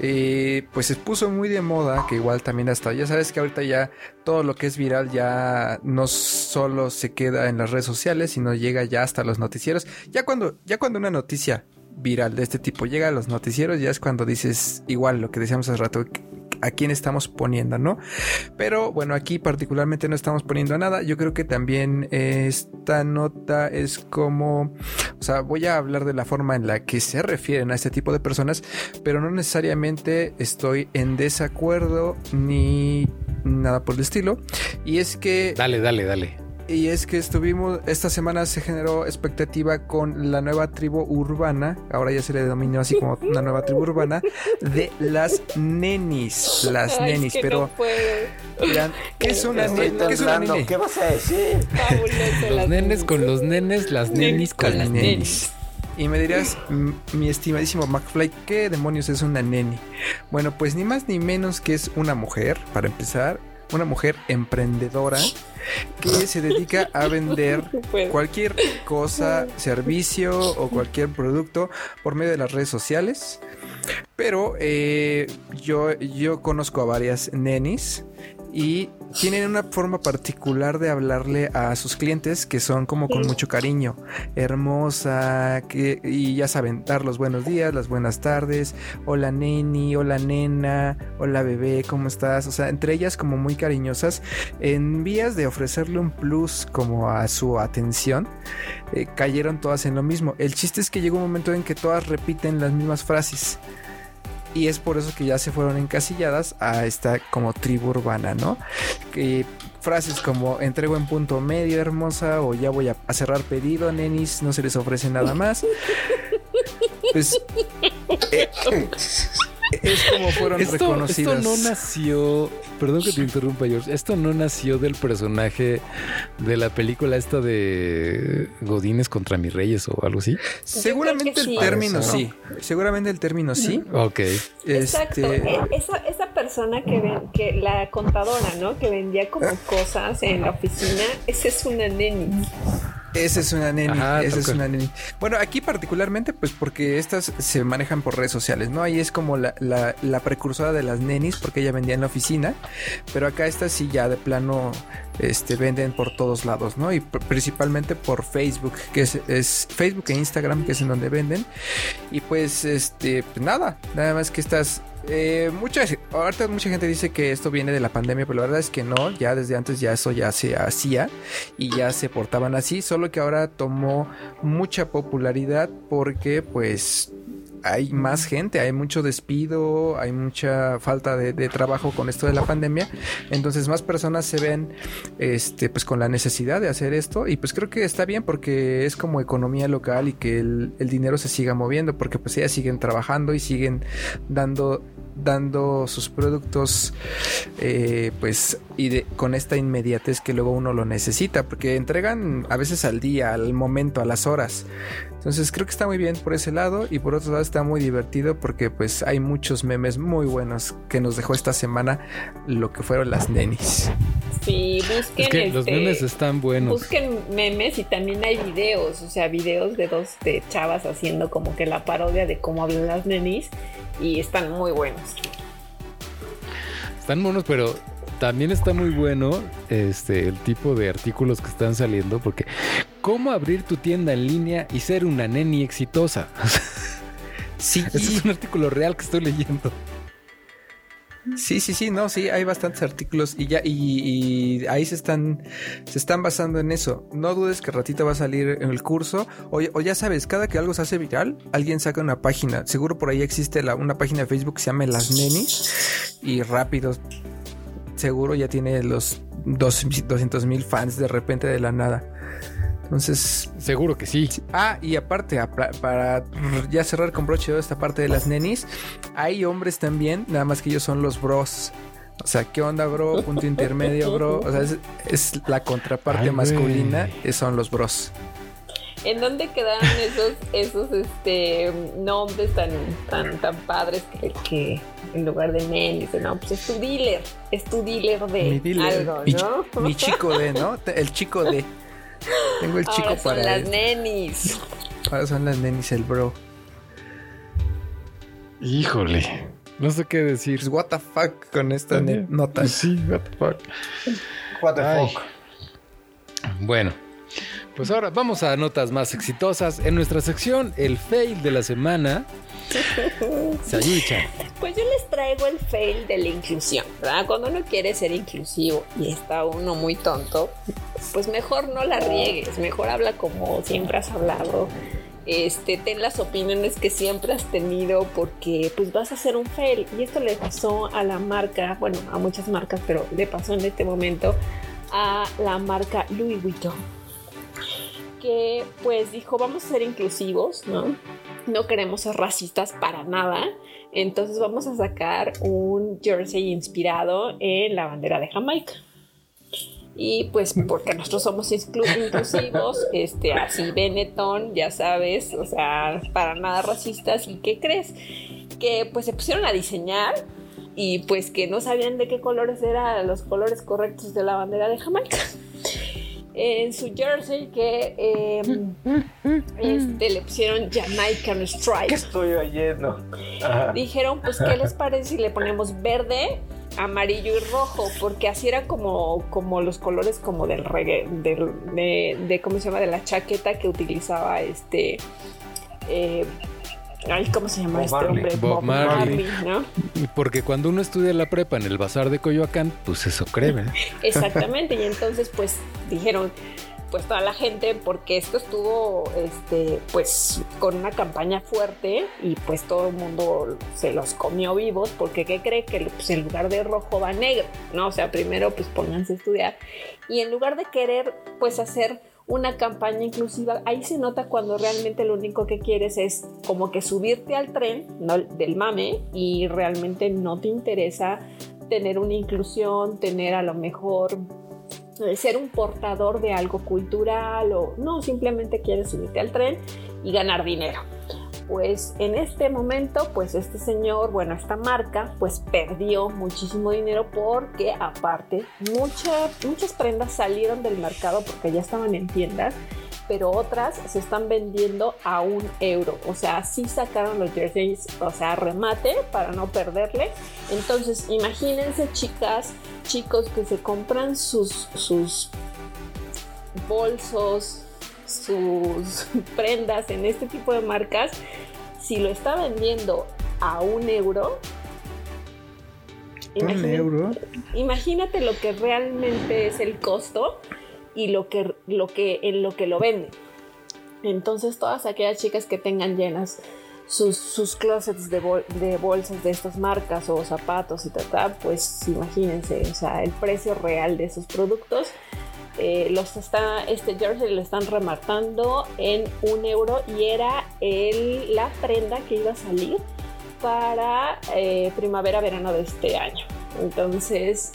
eh, pues se puso muy de moda, que igual también hasta, ya sabes que ahorita ya todo lo que es viral ya no solo se queda en las redes sociales, sino llega ya hasta los noticieros. Ya cuando, ya cuando una noticia viral de este tipo llega a los noticieros, ya es cuando dices igual lo que decíamos hace rato, a quién estamos poniendo, ¿no? Pero bueno, aquí particularmente no estamos poniendo nada. Yo creo que también esta nota es como, o sea, voy a hablar de la forma en la que se refieren a este tipo de personas, pero no necesariamente estoy en desacuerdo ni nada por el estilo. Y es que Dale, dale, dale. Y es que estuvimos, esta semana se generó expectativa con la nueva tribu urbana, ahora ya se le denominó así como una nueva tribu urbana, de las nenis, las Ay, es nenis, que pero no ¿qué es una, ¿qué es una nene? ¿Qué vas a decir? Fabuloso Los las nenes nenis. con los nenes, las nenis con Con las nenis. nenis. Y me dirás, "M- mi estimadísimo McFly, ¿qué demonios es una neni? Bueno, pues ni más ni menos que es una mujer, para empezar, una mujer emprendedora que se dedica a vender cualquier cosa, servicio o cualquier producto por medio de las redes sociales. Pero eh, yo, yo conozco a varias nenis y tienen una forma particular de hablarle a sus clientes que son como con mucho cariño, hermosa, que, y ya saben, dar los buenos días, las buenas tardes, hola neni, hola nena, hola bebé, ¿cómo estás? O sea, entre ellas como muy cariñosas, en vías de ofrecerle un plus como a su atención, eh, cayeron todas en lo mismo. El chiste es que llegó un momento en que todas repiten las mismas frases. Y es por eso que ya se fueron encasilladas a esta como tribu urbana, ¿no? Que frases como entrego en punto medio, hermosa, o ya voy a, a cerrar pedido, nenis, no se les ofrece nada más. Pues eh, es como fueron Esto, reconocidas. esto no nació, perdón que te interrumpa George, esto no nació del personaje de la película esta de Godines contra mis reyes o algo así. Seguramente el término Parece, sí. Seguramente el término sí. Ok. Exacto. Este, E- Esa, esa persona que ven, que la contadora, ¿no? Que vendía como cosas en la oficina, esa es una neni. Esa es una neni, Ajá, esa es una neni. Bueno, aquí particularmente, pues porque estas se manejan por redes sociales, ¿no? Ahí es como la, la- la precursora de las nenis, porque ella vendía en la oficina, pero acá estas sí ya de plano este, venden por todos lados, ¿no? Y pr- principalmente por Facebook, que es, es Facebook e Instagram, que es en donde venden. Y pues, este, pues nada, nada más que estas eh, mucha, ahorita mucha gente dice que esto viene de la pandemia, pero la verdad es que no, ya desde antes ya eso ya se hacía y ya se portaban así, solo que ahora tomó mucha popularidad porque pues hay más gente, hay mucho despido, hay mucha falta de, de trabajo con esto de la pandemia, entonces más personas se ven este pues con la necesidad de hacer esto y pues creo que está bien porque es como economía local y que el, el dinero se siga moviendo porque pues ellas siguen trabajando y siguen dando dando sus productos eh, pues y de- con esta inmediatez que luego uno lo necesita porque entregan a veces al día al momento a las horas entonces creo que está muy bien por ese lado y por otro lado está muy divertido porque pues hay muchos memes muy buenos que nos dejó esta semana lo que fueron las nenis Sí, busquen Es que los este, memes están buenos. Busquen memes y también hay videos, o sea, videos de dos de chavas haciendo como que la parodia de cómo hablan las nenis y están muy buenos. Están buenos, pero también está muy bueno este el tipo de artículos que están saliendo porque cómo abrir tu tienda en línea y ser una neni exitosa. sí Ese es un artículo real que estoy leyendo. Sí, sí, sí, no, sí, hay bastantes artículos y ya, y, y ahí se están, se están basando en eso. No dudes que ratito va a salir en el curso, o, o ya sabes, cada que algo se hace viral, alguien saca una página. Seguro por ahí existe la, una página de Facebook que se llama Las Nenis, y rápido, seguro ya tiene los 200 mil fans de repente de la nada. Entonces, Seguro que sí. Ah, y aparte, para ya cerrar con broche de esta parte de las nenis, hay hombres también, nada más que ellos son los bros. O sea, ¿qué onda, bro? Punto intermedio, bro. O sea, es, es la contraparte Ay, masculina, son los bros. ¿En dónde quedaron esos, esos este, nombres tan, tan, tan padres que, que en lugar de Nen dice, no, pues es tu dealer, es tu dealer de Mi dealer. algo, ¿no? mi chico de, ¿no? El chico de. Tengo el chico Ahora son para las él. nenis. Ahora son las nenis, el bro. Híjole. No sé qué decir. Pues, what the fuck con esta nota. Sí, what the fuck. What the Ay. fuck. Bueno, pues ahora vamos a notas más exitosas. En nuestra sección, el fail de la semana. Sayuri-chan. Pues yo les traigo el fail de la inclusión, ¿verdad? Cuando uno quiere ser inclusivo y está uno muy tonto, pues mejor no la riegues, mejor habla como siempre has hablado. Este, ten las opiniones que siempre has tenido porque pues vas a hacer un fail. Y esto le pasó a la marca, bueno, a muchas marcas, pero le pasó en este momento a la marca Louis Vuitton. Que pues dijo, vamos a ser inclusivos, ¿no? No queremos ser racistas para nada. Entonces vamos a sacar un jersey inspirado en la bandera de Jamaica. Y pues porque nosotros somos inclu- inclusivos, este, así Benetton, ya sabes, o sea, para nada racistas. ¿Y qué crees? Que pues se pusieron a diseñar y pues que no sabían de qué colores eran los colores correctos de la bandera de Jamaica. En su jersey que eh, este, le pusieron Jamaican ¿Qué Stripes estoy oyendo? Dijeron, pues, ¿qué les parece si le ponemos verde, amarillo y rojo? Porque así era como, como los colores como del reggae, del, de, de, ¿cómo se llama? De la chaqueta que utilizaba este... eh, ay, ¿cómo se llama Bob este Marley. hombre? Bob Marley. ¿no? Porque cuando uno estudia la prepa en el bazar de Coyoacán, pues eso cree, ¿verdad? Exactamente, y entonces pues dijeron, pues toda la gente, porque esto estuvo, este, pues con una campaña fuerte y pues todo el mundo se los comió vivos, porque ¿qué cree? Que pues, en lugar de rojo va negro, ¿no? O sea, primero pues pónganse a estudiar y en lugar de querer pues hacer una campaña inclusiva, ahí se nota cuando realmente lo único que quieres es como que subirte al tren ¿no? del mame y realmente no te interesa tener una inclusión, tener a lo mejor eh, ser un portador de algo cultural o no, simplemente quieres subirte al tren y ganar dinero. Pues en este momento, pues este señor, bueno, esta marca, pues perdió muchísimo dinero porque aparte mucha- muchas prendas salieron del mercado porque ya estaban en tiendas, pero otras se están vendiendo a un euro. O sea, sí sacaron los jerseys, o sea, remate para no perderle. Entonces, imagínense, chicas, chicos que se compran sus, sus bolsos, sus prendas en este tipo de marcas, si lo está vendiendo a un euro, Un imagínate- euro. imagínate lo que realmente es el costo y lo que, lo que, en lo que lo venden. Entonces todas aquellas chicas que tengan llenas sus, sus closets de, bol- de bolsas de estas marcas o zapatos y tal, pues imagínense, o sea, el precio real de esos productos. Eh, los está, este jersey lo están rematando en un euro y era el, la prenda que iba a salir para eh, primavera-verano de este año. Entonces,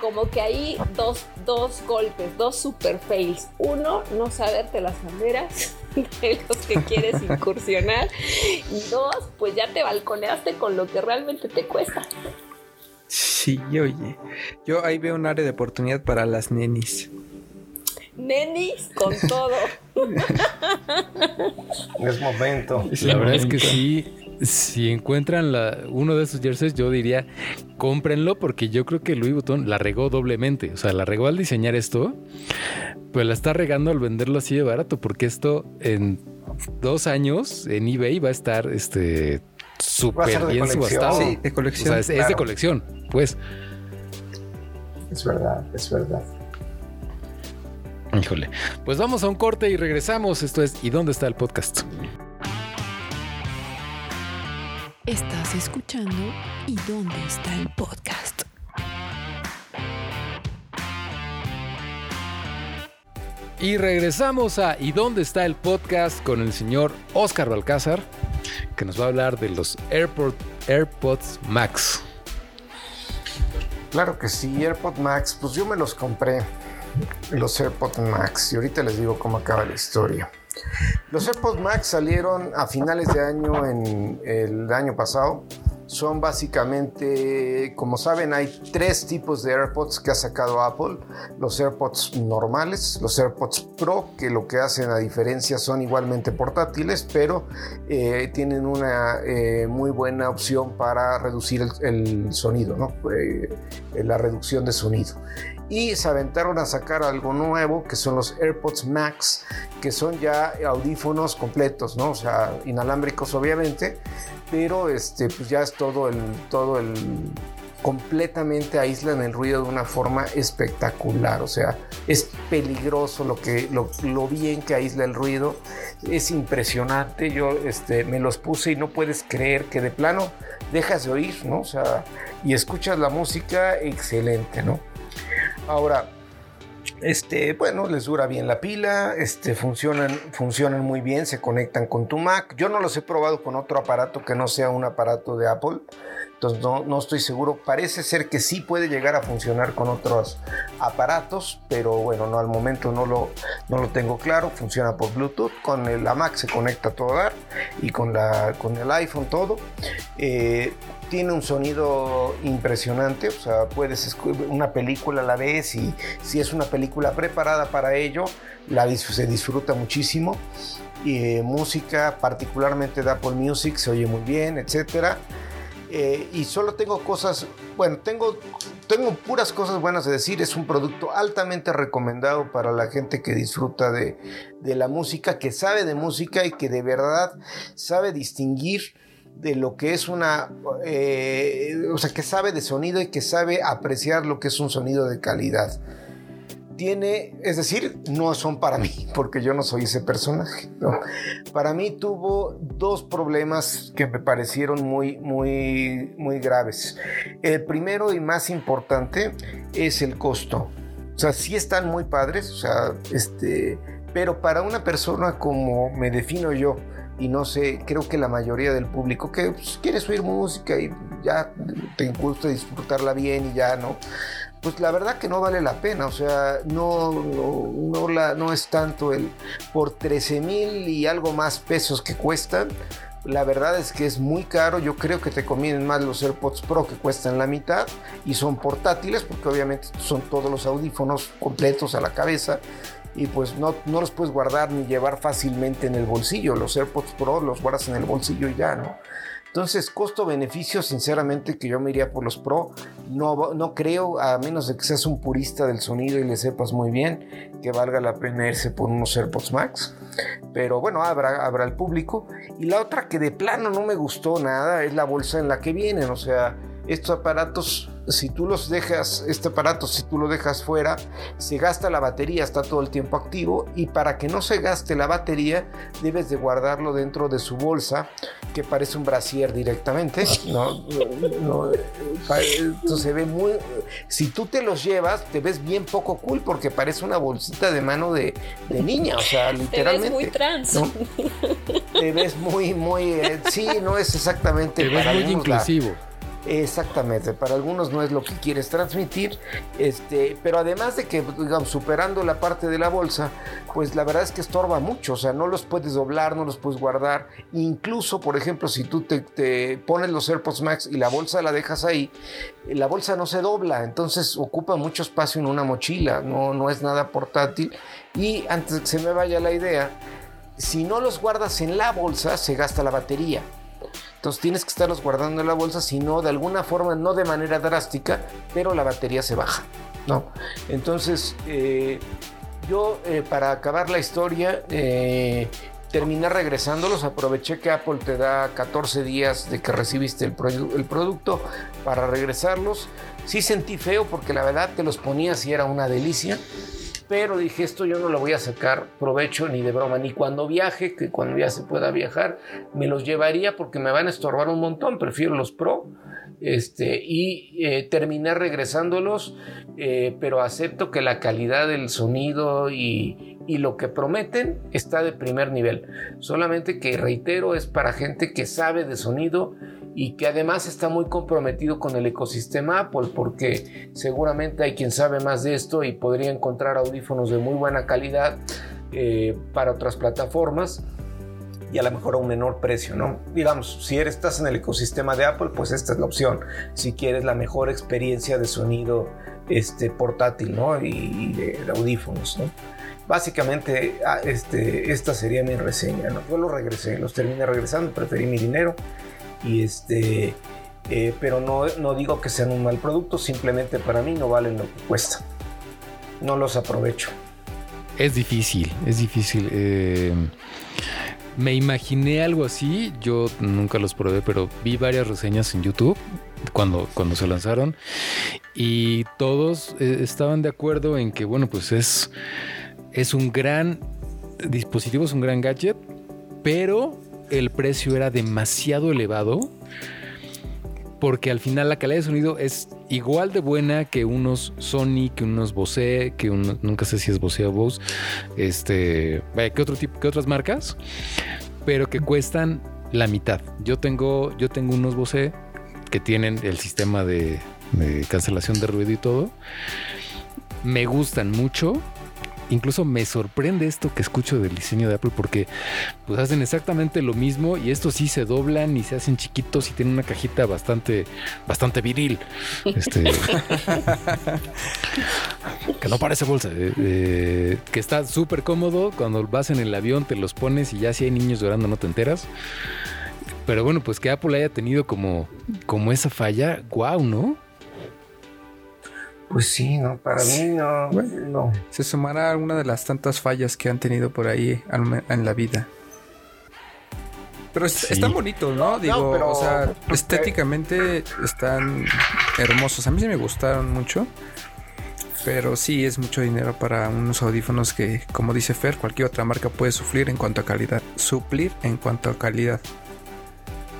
como que hay dos, dos golpes, dos super fails. Uno, no saberte las banderas de los que quieres incursionar. Y dos, pues ya te balconeaste con lo que realmente te cuesta. Sí, oye. Yo ahí veo un área de oportunidad para las nenis. Nenis con todo. Es momento. La verdad es que sí, si encuentran la- uno de esos jerseys, yo diría, cómprenlo porque yo creo que Louis Vuitton la regó doblemente. O sea, la regó al diseñar esto, pues la está regando al venderlo así de barato porque esto en dos años en eBay va a estar este súper bien colección. subastado. Sí, de O colección. sea, es, es de colección, pues. Es verdad, es verdad. Híjole. Pues vamos a un corte y regresamos. Esto es ¿Y dónde está el podcast? Estás escuchando ¿Y dónde está el podcast? Y regresamos a ¿Y dónde está el podcast? con el señor Oscar Balcázar, que nos va a hablar de los Airport, AirPods Max. Claro que sí, AirPod Max, pues yo me los compré, los AirPod Max, y ahorita les digo cómo acaba la historia. Los AirPods Max salieron a finales de año en el año pasado. Son básicamente, como saben, hay tres tipos de AirPods que ha sacado Apple. Los AirPods normales, los AirPods Pro, que lo que hacen a diferencia son igualmente portátiles, pero eh, tienen una eh, muy buena opción para reducir el, el sonido, ¿no? Eh, la reducción de sonido y se aventaron a sacar algo nuevo que son los AirPods Max, que son ya audífonos completos, ¿no? O sea, inalámbricos obviamente, pero este, pues ya es todo el, todo el, completamente aíslan el ruido de una forma espectacular, o sea, es peligroso lo, que, lo, lo bien que aísla el ruido, es impresionante, yo este, me los puse y no puedes creer que de plano dejas de oír, ¿no? O sea, y escuchas la música excelente, ¿no? Ahora, este, bueno, les dura bien la pila, este, funcionan, funcionan muy bien, se conectan con tu Mac. Yo no los he probado con otro aparato que no sea un aparato de Apple. Entonces no, no, estoy seguro. Parece ser que sí puede llegar a funcionar con otros aparatos, pero bueno, no al momento no lo, no lo tengo claro. Funciona por Bluetooth. Con el, la Mac se conecta todo y con, la, con el iPhone todo. Eh, tiene un sonido impresionante, o sea, puedes una película a la vez y si es una película preparada para ello, la, se disfruta muchísimo. Y, eh, música, particularmente de Apple Music, se oye muy bien, etcétera. Eh, y solo tengo cosas, bueno, tengo, tengo puras cosas buenas de decir. Es un producto altamente recomendado para la gente que disfruta de, de la música, que sabe de música y que de verdad sabe distinguir de lo que es una, eh, o sea, que sabe de sonido y que sabe apreciar lo que es un sonido de calidad. Tiene, es decir, no son para mí, porque yo no soy ese personaje. Para mí tuvo dos problemas que me parecieron muy, muy, muy graves. El primero y más importante es el costo. O sea, sí están muy padres, o sea, este, pero para una persona como me defino yo, y no sé, creo que la mayoría del público que pues, quieres oír música y ya te gusta disfrutarla bien y ya, ¿no? Pues la verdad que no vale la pena, o sea, no, no, la, no es tanto el por 13 mil y algo más pesos que cuestan. La verdad es que es muy caro. Yo creo que te convienen más los AirPods Pro que cuestan la mitad y son portátiles porque obviamente son todos los audífonos completos a la cabeza y pues no, no los puedes guardar ni llevar fácilmente en el bolsillo. Los AirPods Pro los guardas en el bolsillo y ya, ¿no? Entonces, costo-beneficio, sinceramente que yo me iría por los Pro. No, no creo, a menos de que seas un purista del sonido y le sepas muy bien, que valga la pena irse por unos AirPods Max. Pero bueno, habrá, habrá el público. Y la otra que de plano no me gustó nada es la bolsa en la que vienen. O sea, estos aparatos, si tú los dejas, este aparato, si tú lo dejas fuera, se gasta la batería, está todo el tiempo activo y para que no se gaste la batería, debes de guardarlo dentro de su bolsa, que parece un brasier directamente, ¿no? no, se ve muy... Si tú te los llevas, te ves bien poco cool porque parece una bolsita de mano de, de niña, o sea, literalmente. Te ves muy trans. ¿no? Te ves muy, muy... Eh, sí, no es exactamente... Te ves muy inclusivo. La, Exactamente, para algunos no es lo que quieres transmitir, este, pero además de que, digamos, superando la parte de la bolsa, pues la verdad es que estorba mucho, o sea, no los puedes doblar, no los puedes guardar, incluso, por ejemplo, si tú te, te pones los AirPods Max y la bolsa la dejas ahí, la bolsa no se dobla, entonces ocupa mucho espacio en una mochila, no, no es nada portátil, y antes de que se me vaya la idea, si no los guardas en la bolsa, se gasta la batería. Entonces tienes que estarlos guardando en la bolsa, si no, de alguna forma, no de manera drástica, pero la batería se baja, ¿no? Entonces, eh, yo eh, para acabar la historia, eh, terminé regresándolos, aproveché que Apple te da 14 días de que recibiste el, el, producto para regresarlos. Sí sentí feo porque la verdad te los ponías y era una delicia pero dije, esto yo no lo voy a sacar provecho ni de broma, ni cuando viaje, que cuando ya se pueda viajar, me los llevaría porque me van a estorbar un montón, prefiero los Pro, este, y eh, terminé regresándolos, eh, pero acepto que la calidad del sonido y, y lo que prometen está de primer nivel, solamente que reitero, es para gente que sabe de sonido, y que además está muy comprometido con el ecosistema Apple porque seguramente hay quien sabe más de esto y podría encontrar audífonos de muy buena calidad eh, para otras plataformas y a lo mejor a un menor precio, ¿no? Digamos, si eres, estás en el ecosistema de Apple, pues esta es la opción. Si quieres la mejor experiencia de sonido este, portátil, ¿no? Y, de, audífonos, ¿no? Básicamente, ah, este, esta sería mi reseña, ¿no? Yo los regresé, los terminé regresando, preferí mi dinero y este... Eh, pero no, no digo que sean un mal producto, simplemente para mí no valen lo que cuesta. No los aprovecho. Es difícil, es difícil. Eh, me imaginé algo así, yo nunca los probé, pero vi varias reseñas en YouTube cuando, cuando se lanzaron y todos eh, estaban de acuerdo en que, bueno, pues es, es un gran dispositivo, es un gran gadget, pero el precio era demasiado elevado porque al final la calidad de sonido es igual de buena que unos Sony, que unos Bose, que nunca sé si es Bose o Bose, este, vaya, que otro tipo, que otras marcas, pero que cuestan la mitad. Yo tengo, yo tengo unos Bose que tienen el sistema de cancelación de ruido y todo. Me gustan mucho incluso me sorprende esto que escucho del diseño de Apple porque pues hacen exactamente lo mismo y estos sí se doblan y se hacen chiquitos y tienen una cajita bastante, bastante viril. Este, que no parece bolsa, eh, eh, que está súper cómodo. Cuando vas en el avión te los pones y ya si hay niños llorando no te enteras. Pero bueno, pues que Apple haya tenido como, como esa falla, wow, ¿no? Pues sí, no, para mí no, no. Se sumará a una de las tantas fallas que han tenido por ahí en la vida. Pero están bonitos, ¿no? Digo, o sea, estéticamente están hermosos. A mí sí me gustaron mucho. Pero sí es mucho dinero para unos audífonos que, como dice Fer, cualquier otra marca puede suplir en cuanto a calidad. Suplir en cuanto a calidad.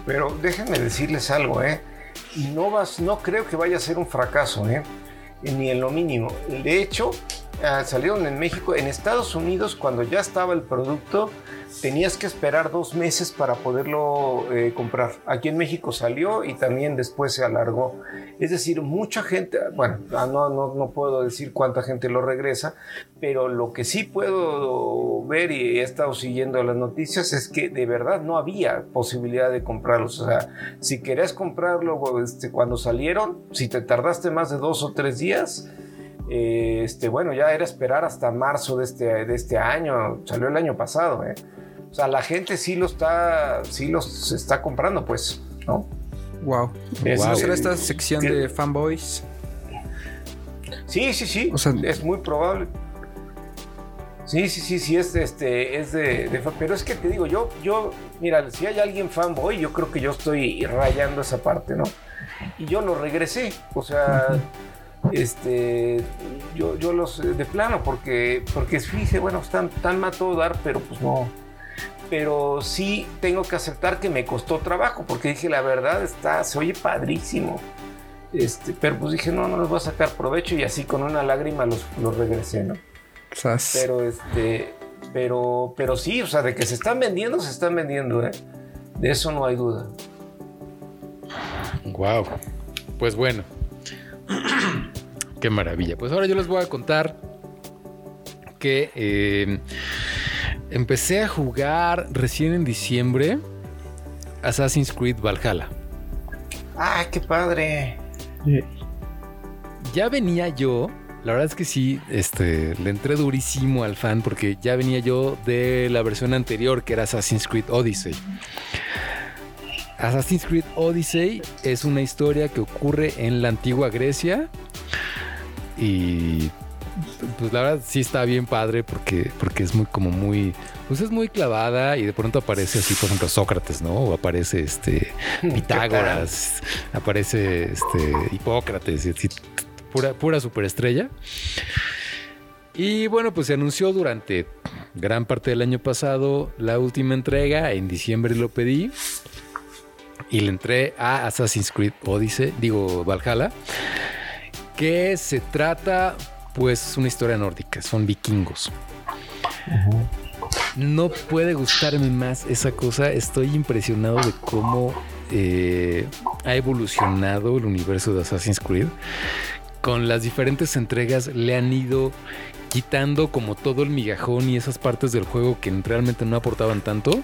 Pero déjenme decirles algo, ¿eh? No, vas, no creo que vaya a ser un fracaso, ¿eh? Ni en lo mínimo. De hecho, ah, salieron en México, en Estados Unidos, cuando ya estaba el producto, tenías que esperar dos meses para poderlo eh, comprar. Aquí en México salió y también después se alargó. Es decir, mucha gente, bueno, ah, no, no, no puedo decir cuánta gente lo regresa, pero lo que sí puedo ver y he estado siguiendo las noticias es que de verdad no había posibilidad de comprarlos. O sea, si querías comprarlo este, cuando salieron, si te tardaste más de dos o tres días, este, bueno, ya era esperar hasta marzo de este, de este año, salió el año pasado, ¿eh? O sea, la gente sí lo está, sí los está comprando, pues, ¿no? Wow. ¿No será esta sección de fanboys? Sí, sí, sí. es muy probable. Sí, sí, sí, sí, es, este, es de, Pero es que te digo, yo, yo, mira, si hay alguien fanboy, yo creo que yo estoy rayando esa parte, ¿no? Y yo lo regresé, o sea, este, yo, yo los, de plano, porque, porque fíjese, bueno, están tan mal todo dar, pero pues no, pero sí tengo que aceptar que me costó trabajo, porque dije, la verdad, está, se oye padrísimo. Este, pero pues dije, no, no los voy a sacar provecho y así con una lágrima los, los regresé, ¿no? Pero este, pero, pero sí, o sea, de que se están vendiendo, se están vendiendo, ¿eh? De eso no hay duda. Wow. Pues bueno. Qué maravilla. Pues ahora yo les voy a contar que eh, empecé a jugar recién en diciembre Assassin's Creed Valhalla. ¡Ah, qué padre! Ya venía yo, la verdad es que sí, este, le entré durísimo al fan porque ya venía yo de la versión anterior que era Assassin's Creed Odyssey. Assassin's Creed Odyssey es una historia que ocurre en la antigua Grecia y pues la verdad sí está bien padre porque, porque es muy como muy, pues es muy clavada y de pronto aparece así, por ejemplo, Sócrates, ¿no? O aparece este Pitágoras, aparece este Hipócrates, y, pura, pura superestrella. Y bueno, pues se anunció durante gran parte del año pasado la última entrega, en diciembre lo pedí y le entré a Assassin's Creed Odyssey, digo Valhalla, que se trata pues una historia nórdica, son vikingos. No puede gustarme más esa cosa, estoy impresionado de cómo eh, ha evolucionado el universo de Assassin's Creed con las diferentes entregas le han ido quitando como todo el migajón y esas partes del juego que realmente no aportaban tanto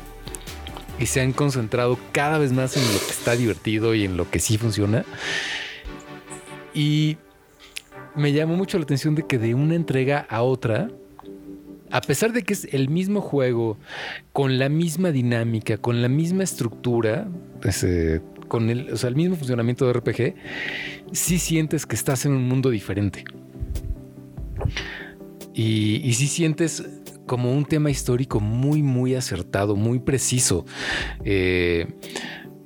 y se han concentrado cada vez más en lo que está divertido y en lo que sí funciona. Y me llamó mucho la atención de que de una entrega a otra, a pesar de que es el mismo juego, con la misma dinámica, con la misma estructura, ese, con el, o sea, el mismo funcionamiento de RPG, sí sientes que estás en un mundo diferente. Y, y sí sientes como un tema histórico muy, muy acertado, muy preciso. Eh,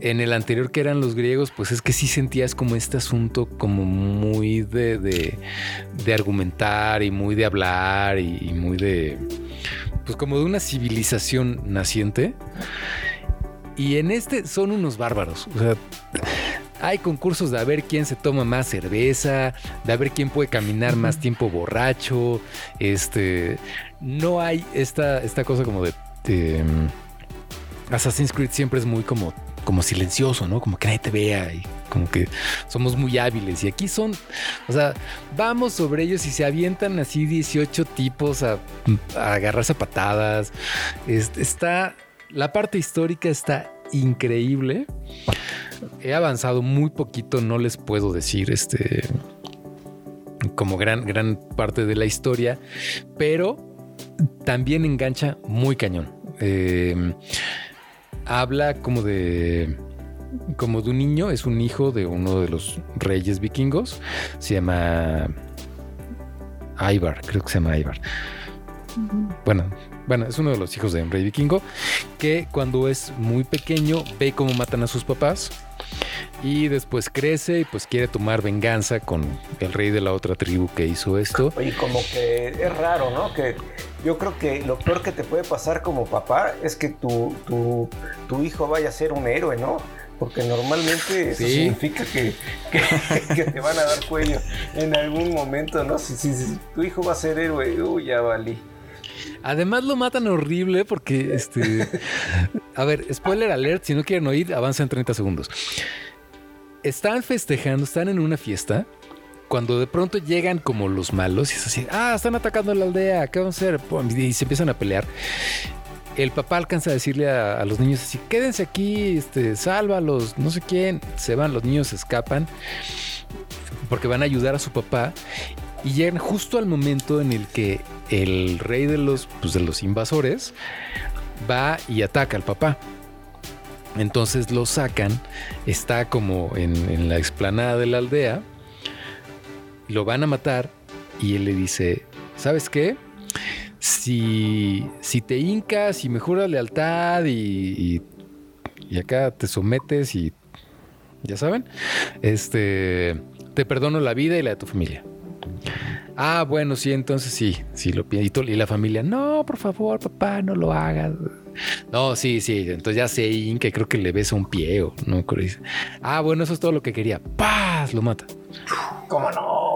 en el anterior que eran los griegos, pues es que sí sentías como este asunto como muy de, de, de argumentar y muy de hablar y, y, muy de, pues como de una civilización naciente. Y en este son unos bárbaros. O sea, hay concursos de a ver quién se toma más cerveza, de a ver quién puede caminar más tiempo borracho. Este, no hay esta, esta cosa como de, de Assassin's Creed siempre es muy como como silencioso, ¿no? Como que nadie te vea y como que somos muy hábiles. Y aquí son, o sea, vamos sobre ellos y se avientan así 18 tipos a, a agarrarse patadas. Es, está, la parte histórica está increíble. He avanzado muy poquito, no les puedo decir este como gran, gran parte de la historia, pero también engancha muy cañón. Eh, habla como de como de un niño, es un hijo de uno de los reyes vikingos, se llama Ivar, creo que se llama Ivar. Uh -huh. Bueno, bueno, es uno de los hijos de un rey vikingo que cuando es muy pequeño ve cómo matan a sus papás y después crece y pues quiere tomar venganza con el rey de la otra tribu que hizo esto. Oye, como que es raro, ¿no? Que yo creo que lo peor que te puede pasar como papá es que tu, tu, tu hijo vaya a ser un héroe, ¿no? Porque normalmente eso sí. significa que, que, que, te van a dar cuello en algún momento, ¿no? Si, si, si tu hijo va a ser héroe, uy, ya valí. Además lo matan horrible porque, este... a ver, spoiler alert, si no quieren oír, avanza en 30 segundos. Están festejando, están en una fiesta, cuando de pronto llegan como los malos y es así, ah, están atacando la aldea, ¿qué vamos a hacer? Y se empiezan a pelear. El papá alcanza a decirle a, los niños así, quédense aquí, este, sálvalos, no sé quién. Se van, los niños escapan porque van a ayudar a su papá y llegan justo al momento en el que el rey de los, pues de los invasores va y ataca al papá. Entonces lo sacan, está como en, la explanada de la aldea, lo van a matar y él le dice, ¿sabes qué? Si, si te hincas y me juras lealtad y, y, acá te sometes y ya saben, este, te perdono la vida y la de tu familia. Ah, bueno, sí, entonces sí, sí lo pido. Y la familia, no, por favor, papá, no lo hagas. No, sí, sí. Entonces ya sé que creo que le besa un pie o no. Ah, bueno, eso es todo lo que quería. ¡Paz! Lo mata. ¿Cómo no?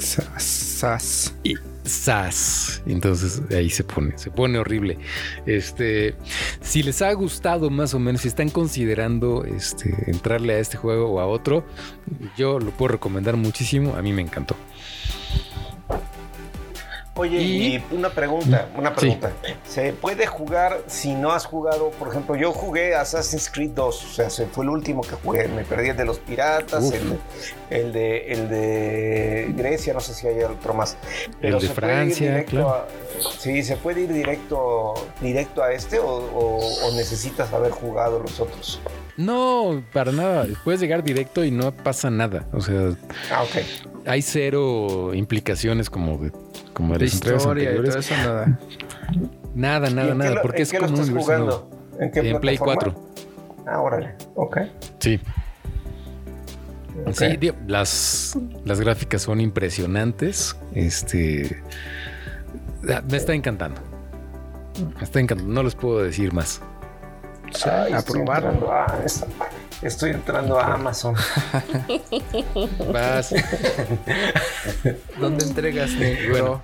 Sas. Y sas. Entonces ahí se pone, se pone horrible. Este, si les ha gustado más o menos, si están considerando este, entrarle a este juego o a otro, yo lo puedo recomendar muchísimo. A mí me encantó. Oye, y, y una pregunta, una pregunta. Sí. ¿Se puede jugar si no has jugado? Por ejemplo, yo jugué Assassin's Creed 2, o sea, se fue el último que jugué. Me perdí el de los piratas, el, el, de, el de Grecia, no sé si hay otro más. Pero el de Francia, claro. A, sí, ¿se puede ir directo, directo a este o, o, o necesitas haber jugado los otros? No, para nada. Puedes llegar directo y no pasa nada. O sea, ah, okay. hay cero implicaciones como de, como de, de historia y todo eso, nada. Nada, nada, nada. Lo, porque es como un universo nuevo. ¿En, qué en Play 4. Ah, órale. Ok. Sí. Okay. Sí, las, las gráficas son impresionantes. Este. Me está encantando. Me está encantando. No les puedo decir más. Ay, a probar. Entrando a, estoy entrando a Amazon. Vas. ¿Dónde entregas, Bueno.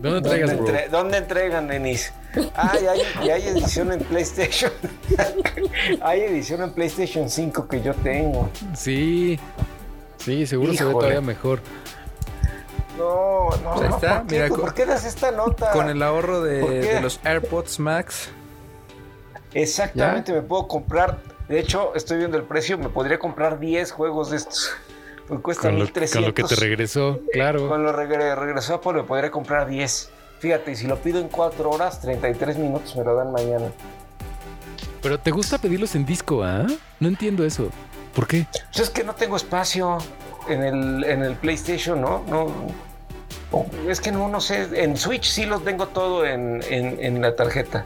¿Dónde entregas, ¿Dónde, entre, ¿Dónde entregan, Denis? Ah, y hay, y hay edición en PlayStation. hay edición en PlayStation 5 que yo tengo. Sí. Sí, seguro se ve todavía mejor. No, no, Pues ahí está, ¿por qué, mira, ¿por qué das esta nota? Con el ahorro de los AirPods Max. Exactamente, me puedo comprar. De hecho, estoy viendo el precio, me podría comprar 10 juegos de estos. Me cuesta Con lo, 1300. con lo que te regresó, claro. Con lo regre- regresó Apple me podría comprar 10. Fíjate, si lo pido en 4 horas, 33 minutos me lo dan mañana. Pero te gusta pedirlos en disco, ¿ah? No entiendo eso. ¿Por qué? Pues es que no tengo espacio en el, en el PlayStation, ¿no? No. Es que no, no sé. En Switch sí los tengo todo en, en- en la tarjeta.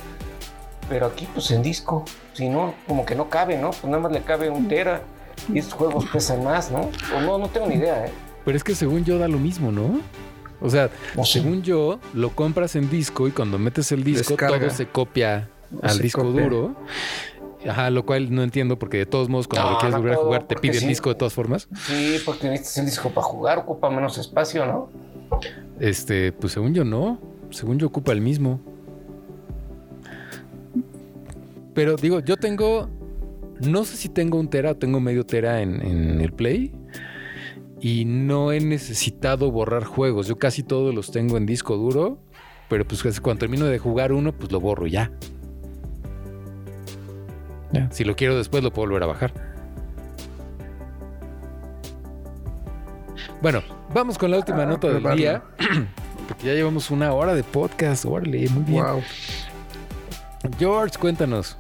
Pero aquí, pues en disco. Si no, como que no cabe, ¿no? Pues nada más le cabe un tera. Y estos juegos pesan más, ¿no? O no, no tengo ni idea, ¿eh? Pero es que según yo da lo mismo, ¿no? O sea, No sé. según yo, lo compras en disco y cuando metes el disco, Descarga. todo se copia al Se disco copia. duro. Ajá, lo cual no entiendo porque de todos modos cuando No, lo quieres no volver a jugar te pide el disco de todas formas. Sí, porque necesitas el disco para jugar, ocupa menos espacio, ¿no? Este, pues según yo no. Según yo ocupa el mismo. Pero digo, yo tengo. No sé si tengo un tera o tengo medio tera en, en el Play. Y no he necesitado borrar juegos. Yo casi todos los tengo en disco duro. Pero pues cuando termino de jugar uno, pues lo borro ya. Si lo quiero después, lo puedo volver a bajar. Bueno, vamos con la última Ah, nota del día. Porque ya llevamos una hora de podcast. Órale, muy bien. Wow. George, cuéntanos.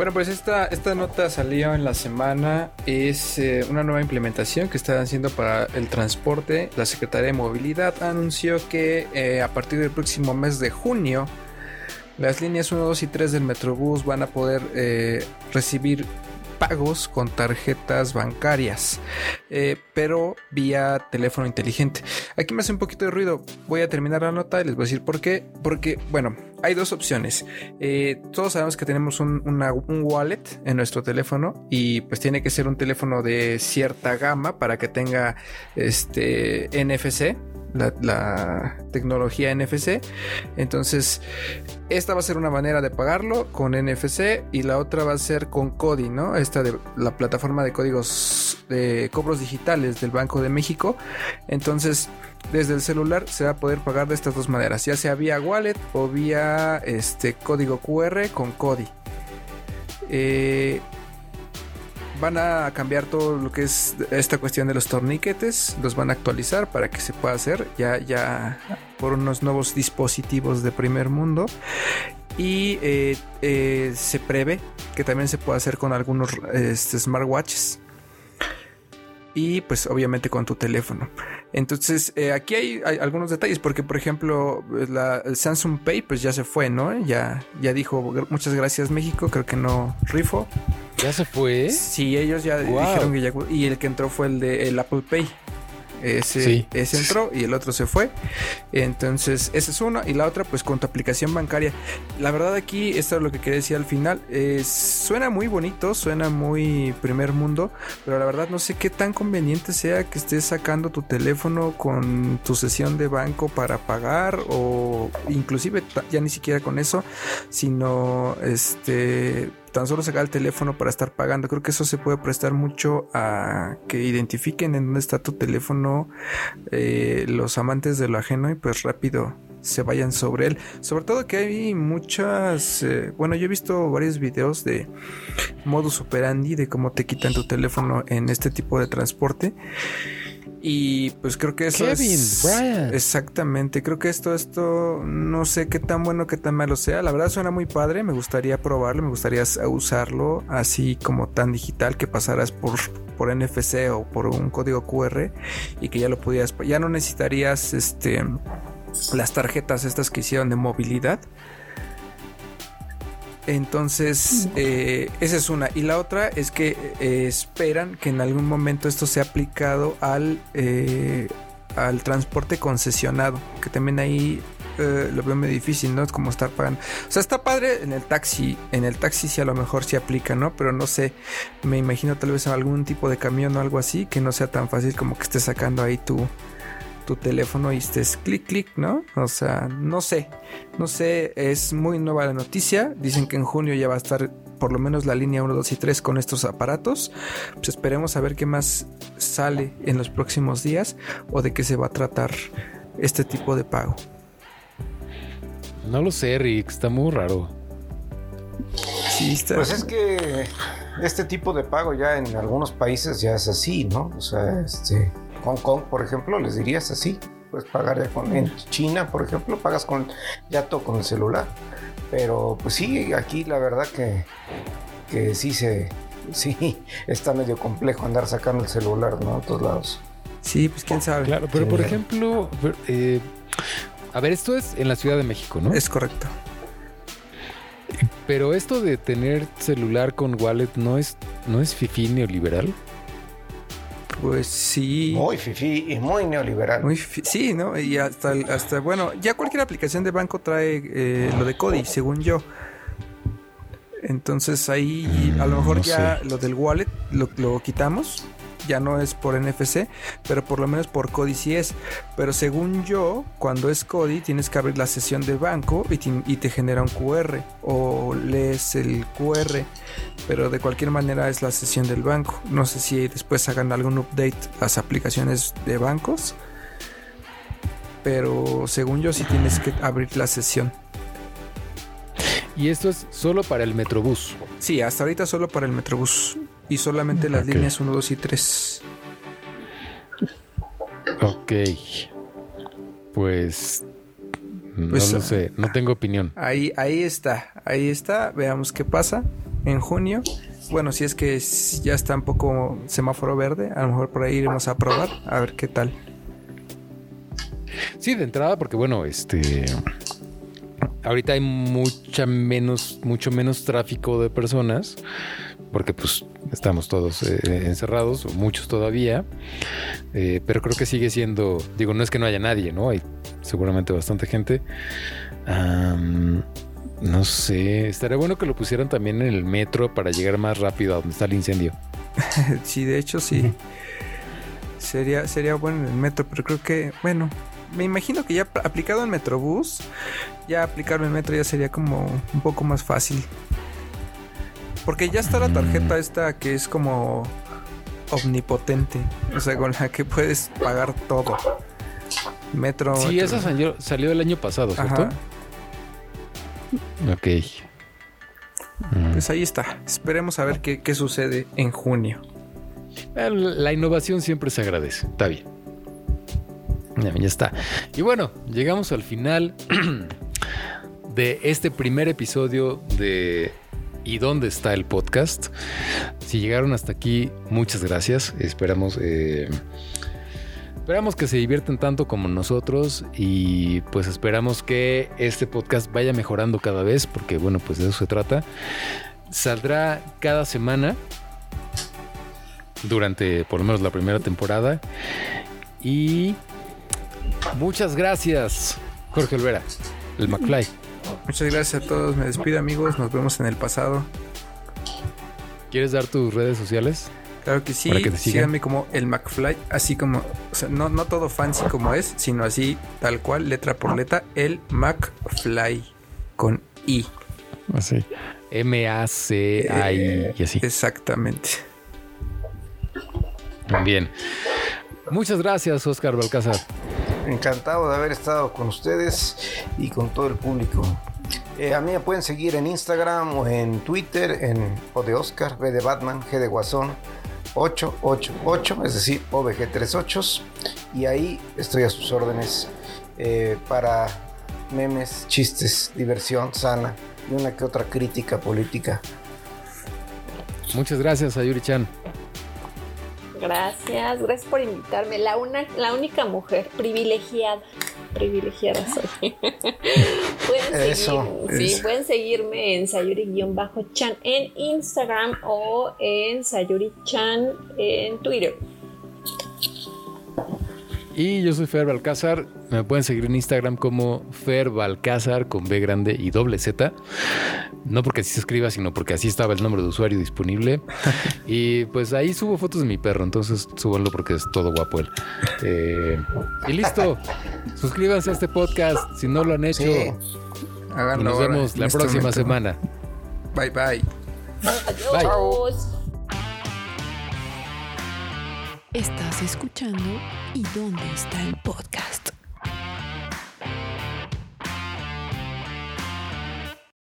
Bueno, pues esta, esta nota salió en la semana. Es eh, una nueva implementación que están haciendo para el transporte. La Secretaría de Movilidad anunció que eh, a partir del próximo mes de junio, las líneas 1, 2 y 3 del Metrobús van a poder eh, recibir pagos con tarjetas bancarias, eh, pero vía teléfono inteligente. Aquí me hace un poquito de ruido. Voy a terminar la nota y les voy a decir por qué. Porque, bueno, hay dos opciones. Eh, todos sabemos que tenemos un, un wallet en nuestro teléfono y pues tiene que ser un teléfono de cierta gama para que tenga este NFC. La, tecnología NFC. Entonces, esta va a ser una manera de pagarlo con NFC y la otra va a ser con Cody, ¿no? Esta de la plataforma de códigos de cobros digitales del Banco de México. Entonces, desde el celular se va a poder pagar de estas dos maneras, ya sea vía wallet o vía este código QR con Cody. Eh, van a cambiar todo lo que es esta cuestión de los torniquetes, los van a actualizar para que se pueda hacer ya, ya por unos nuevos dispositivos de primer mundo. Y eh, eh, se prevé que también se pueda hacer con algunos este, smartwatches. Y pues obviamente con tu teléfono. Entonces eh, aquí hay, algunos detalles porque por ejemplo la, Samsung Pay pues ya se fue, ¿no? Ya, ya dijo muchas gracias México, creo que no rifo. ¿Ya se fue? Sí, ellos ya Wow. dijeron que ya... Y el que entró fue el de el Apple Pay. Ese, Sí. ese entró y el otro se fue. Entonces, esa es una. Y la otra, pues con tu aplicación bancaria. La verdad aquí, esto es lo que quería decir al final. suena muy bonito, suena muy primer mundo. Pero la verdad no sé qué tan conveniente sea que estés sacando tu teléfono con tu sesión de banco para pagar. O inclusive ya ni siquiera con eso. Sino este tan solo sacar el teléfono para estar pagando. Creo que eso se puede prestar mucho a que identifiquen en dónde está tu teléfono eh, los amantes de lo ajeno y pues rápido se vayan sobre él. Sobre todo que hay muchas, eh, bueno, yo he visto varios videos de modus operandi de cómo te quitan tu teléfono en este tipo de transporte. Y pues creo que eso Kevin, es Brian. exactamente. Creo que esto, esto no sé qué tan bueno, qué tan malo sea. La verdad suena muy padre. Me gustaría probarlo, me gustaría usarlo así como tan digital que pasaras por, por NFC o por un código QR y que ya lo pudieras, ya no necesitarías este las tarjetas estas que hicieron de movilidad. Entonces, eh, esa es una. Y la otra es que eh, esperan que en algún momento esto sea aplicado al, eh, al transporte concesionado. Que también ahí eh, lo veo muy difícil, ¿no? Es como estar pagando. O sea, está padre en el taxi. En el taxi sí a lo mejor sí aplica, ¿no? Pero no sé. Me imagino tal vez en algún tipo de camión o algo así que no sea tan fácil como que estés sacando ahí tu, tu teléfono y estés clic, clic, ¿no? O sea, no sé, no sé, es muy nueva la noticia. Dicen que en junio ya va a estar por lo menos la línea 1, 2 y 3 con estos aparatos. Pues esperemos a ver qué más sale en los próximos días o de qué se va a tratar este tipo de pago. No lo sé, Rick, está muy raro. Sí, está. Pues es que este tipo de pago ya en algunos países ya es así, ¿no? O sea, este, Hong Kong, por ejemplo, les dirías así. Puedes pagar ya con, en China, por ejemplo, pagas con ya todo con el celular. Pero pues sí, aquí la verdad que, que sí se, sí, está medio complejo andar sacando el celular, ¿no? A todos lados. Sí, pues quién sabe. Claro, pero Sí. por ejemplo, eh, a ver, esto es en la Ciudad de México, ¿no? Es correcto. Pero esto de tener celular con wallet no es, no es fifi neoliberal. Pues sí. Muy fifi y muy neoliberal. Muy sí, ¿no? Y hasta, hasta, bueno, ya cualquier aplicación de banco trae eh, lo de Cody, según yo. Entonces ahí a lo mejor no ya lo del wallet lo, lo quitamos. Ya no es por NFC, pero por lo menos por Cody sí es. Pero según yo, cuando es Cody, tienes que abrir la sesión de banco y te, y te genera un QR. O lees el QR. Pero de cualquier manera es la sesión del banco. No sé si después hagan algún update las aplicaciones de bancos. Pero según yo sí tienes que abrir la sesión. Y esto es solo para el Metrobús. Sí, hasta ahorita solo para el Metrobús. Y solamente las líneas 1, 2 y 3. Ok. Pues. No Pues, lo sé, no tengo opinión. Ahí, ahí está, ahí está. Veamos qué pasa en junio. Bueno, si es que ya está un poco semáforo verde, a lo mejor por ahí iremos a probar, a ver qué tal. Sí, de entrada, porque bueno, este. Ahorita hay mucha menos, mucho menos tráfico de personas, porque pues estamos todos eh, encerrados, o muchos todavía, eh, pero creo que sigue siendo, digo, no es que no haya nadie, ¿no? Hay seguramente bastante gente. No sé, estaría bueno que lo pusieran también en el metro para llegar más rápido a donde está el incendio. Sí, de hecho sí. Sería, sería bueno en el metro, pero creo que, bueno, me imagino que ya pl- aplicado en Metrobús, ya aplicarlo en metro ya sería como un poco más fácil. Porque ya está la tarjeta esta que es como omnipotente, o sea, con la que puedes pagar todo. Metro. Sí, metro. esa salió, salió el año pasado, ¿cierto? Ajá. Ok. Mm. Pues ahí está. Esperemos a ver qué, qué sucede en junio. La innovación siempre se agradece. Está bien. Ya, ya está. Y bueno, llegamos al final de este primer episodio de ¿Y dónde está el podcast? Si llegaron hasta aquí, muchas gracias. Esperamos, eh, esperamos que se diviertan tanto como nosotros y pues esperamos que este podcast vaya mejorando cada vez porque bueno, pues de eso se trata. Saldrá cada semana durante por lo menos la primera temporada. Y muchas gracias, Jorge Olvera, el McFly. Muchas gracias a todos. Me despido, amigos. Nos vemos en el pasado. ¿Quieres dar tus redes sociales? Claro que sí. Para que. Síganme como el McFly, así como, o sea, no, no todo fancy como es, sino así, tal cual, letra por letra, el McFly con I. Así. M-A-C-A-I y así. Exactamente. Bien. Muchas gracias, Oscar Balcázar. Encantado de haber estado con ustedes y con todo el público. Eh, a mí me pueden seguir en Instagram o en Twitter, en O de Oscar, B de Batman, G de Guasón, 888, es decir, OBG38. Y ahí estoy a sus órdenes eh, para memes, chistes, diversión sana y una que otra crítica política. Muchas gracias, Ayuri Chan. Gracias, gracias por invitarme. La, una, la única mujer privilegiada. Privilegiada soy. pueden, Eso, seguir- sí, eso. pueden seguirme en Sayuri-chan en Instagram o en Sayuri-chan en Twitter. Y yo soy Fer Balcázar. Me pueden seguir en Instagram como Fer Balcázar con B grande y doble Z. No porque así se escriba, sino porque así estaba el nombre de usuario disponible. y pues ahí subo fotos de mi perro, entonces súbanlo porque es todo guapo él. Eh, y listo. Suscríbanse a este podcast si no lo han hecho. Sí. Y nos vemos la este próxima momento. semana. Bye bye. Adiós. Estás escuchando ¿Y dónde está el podcast?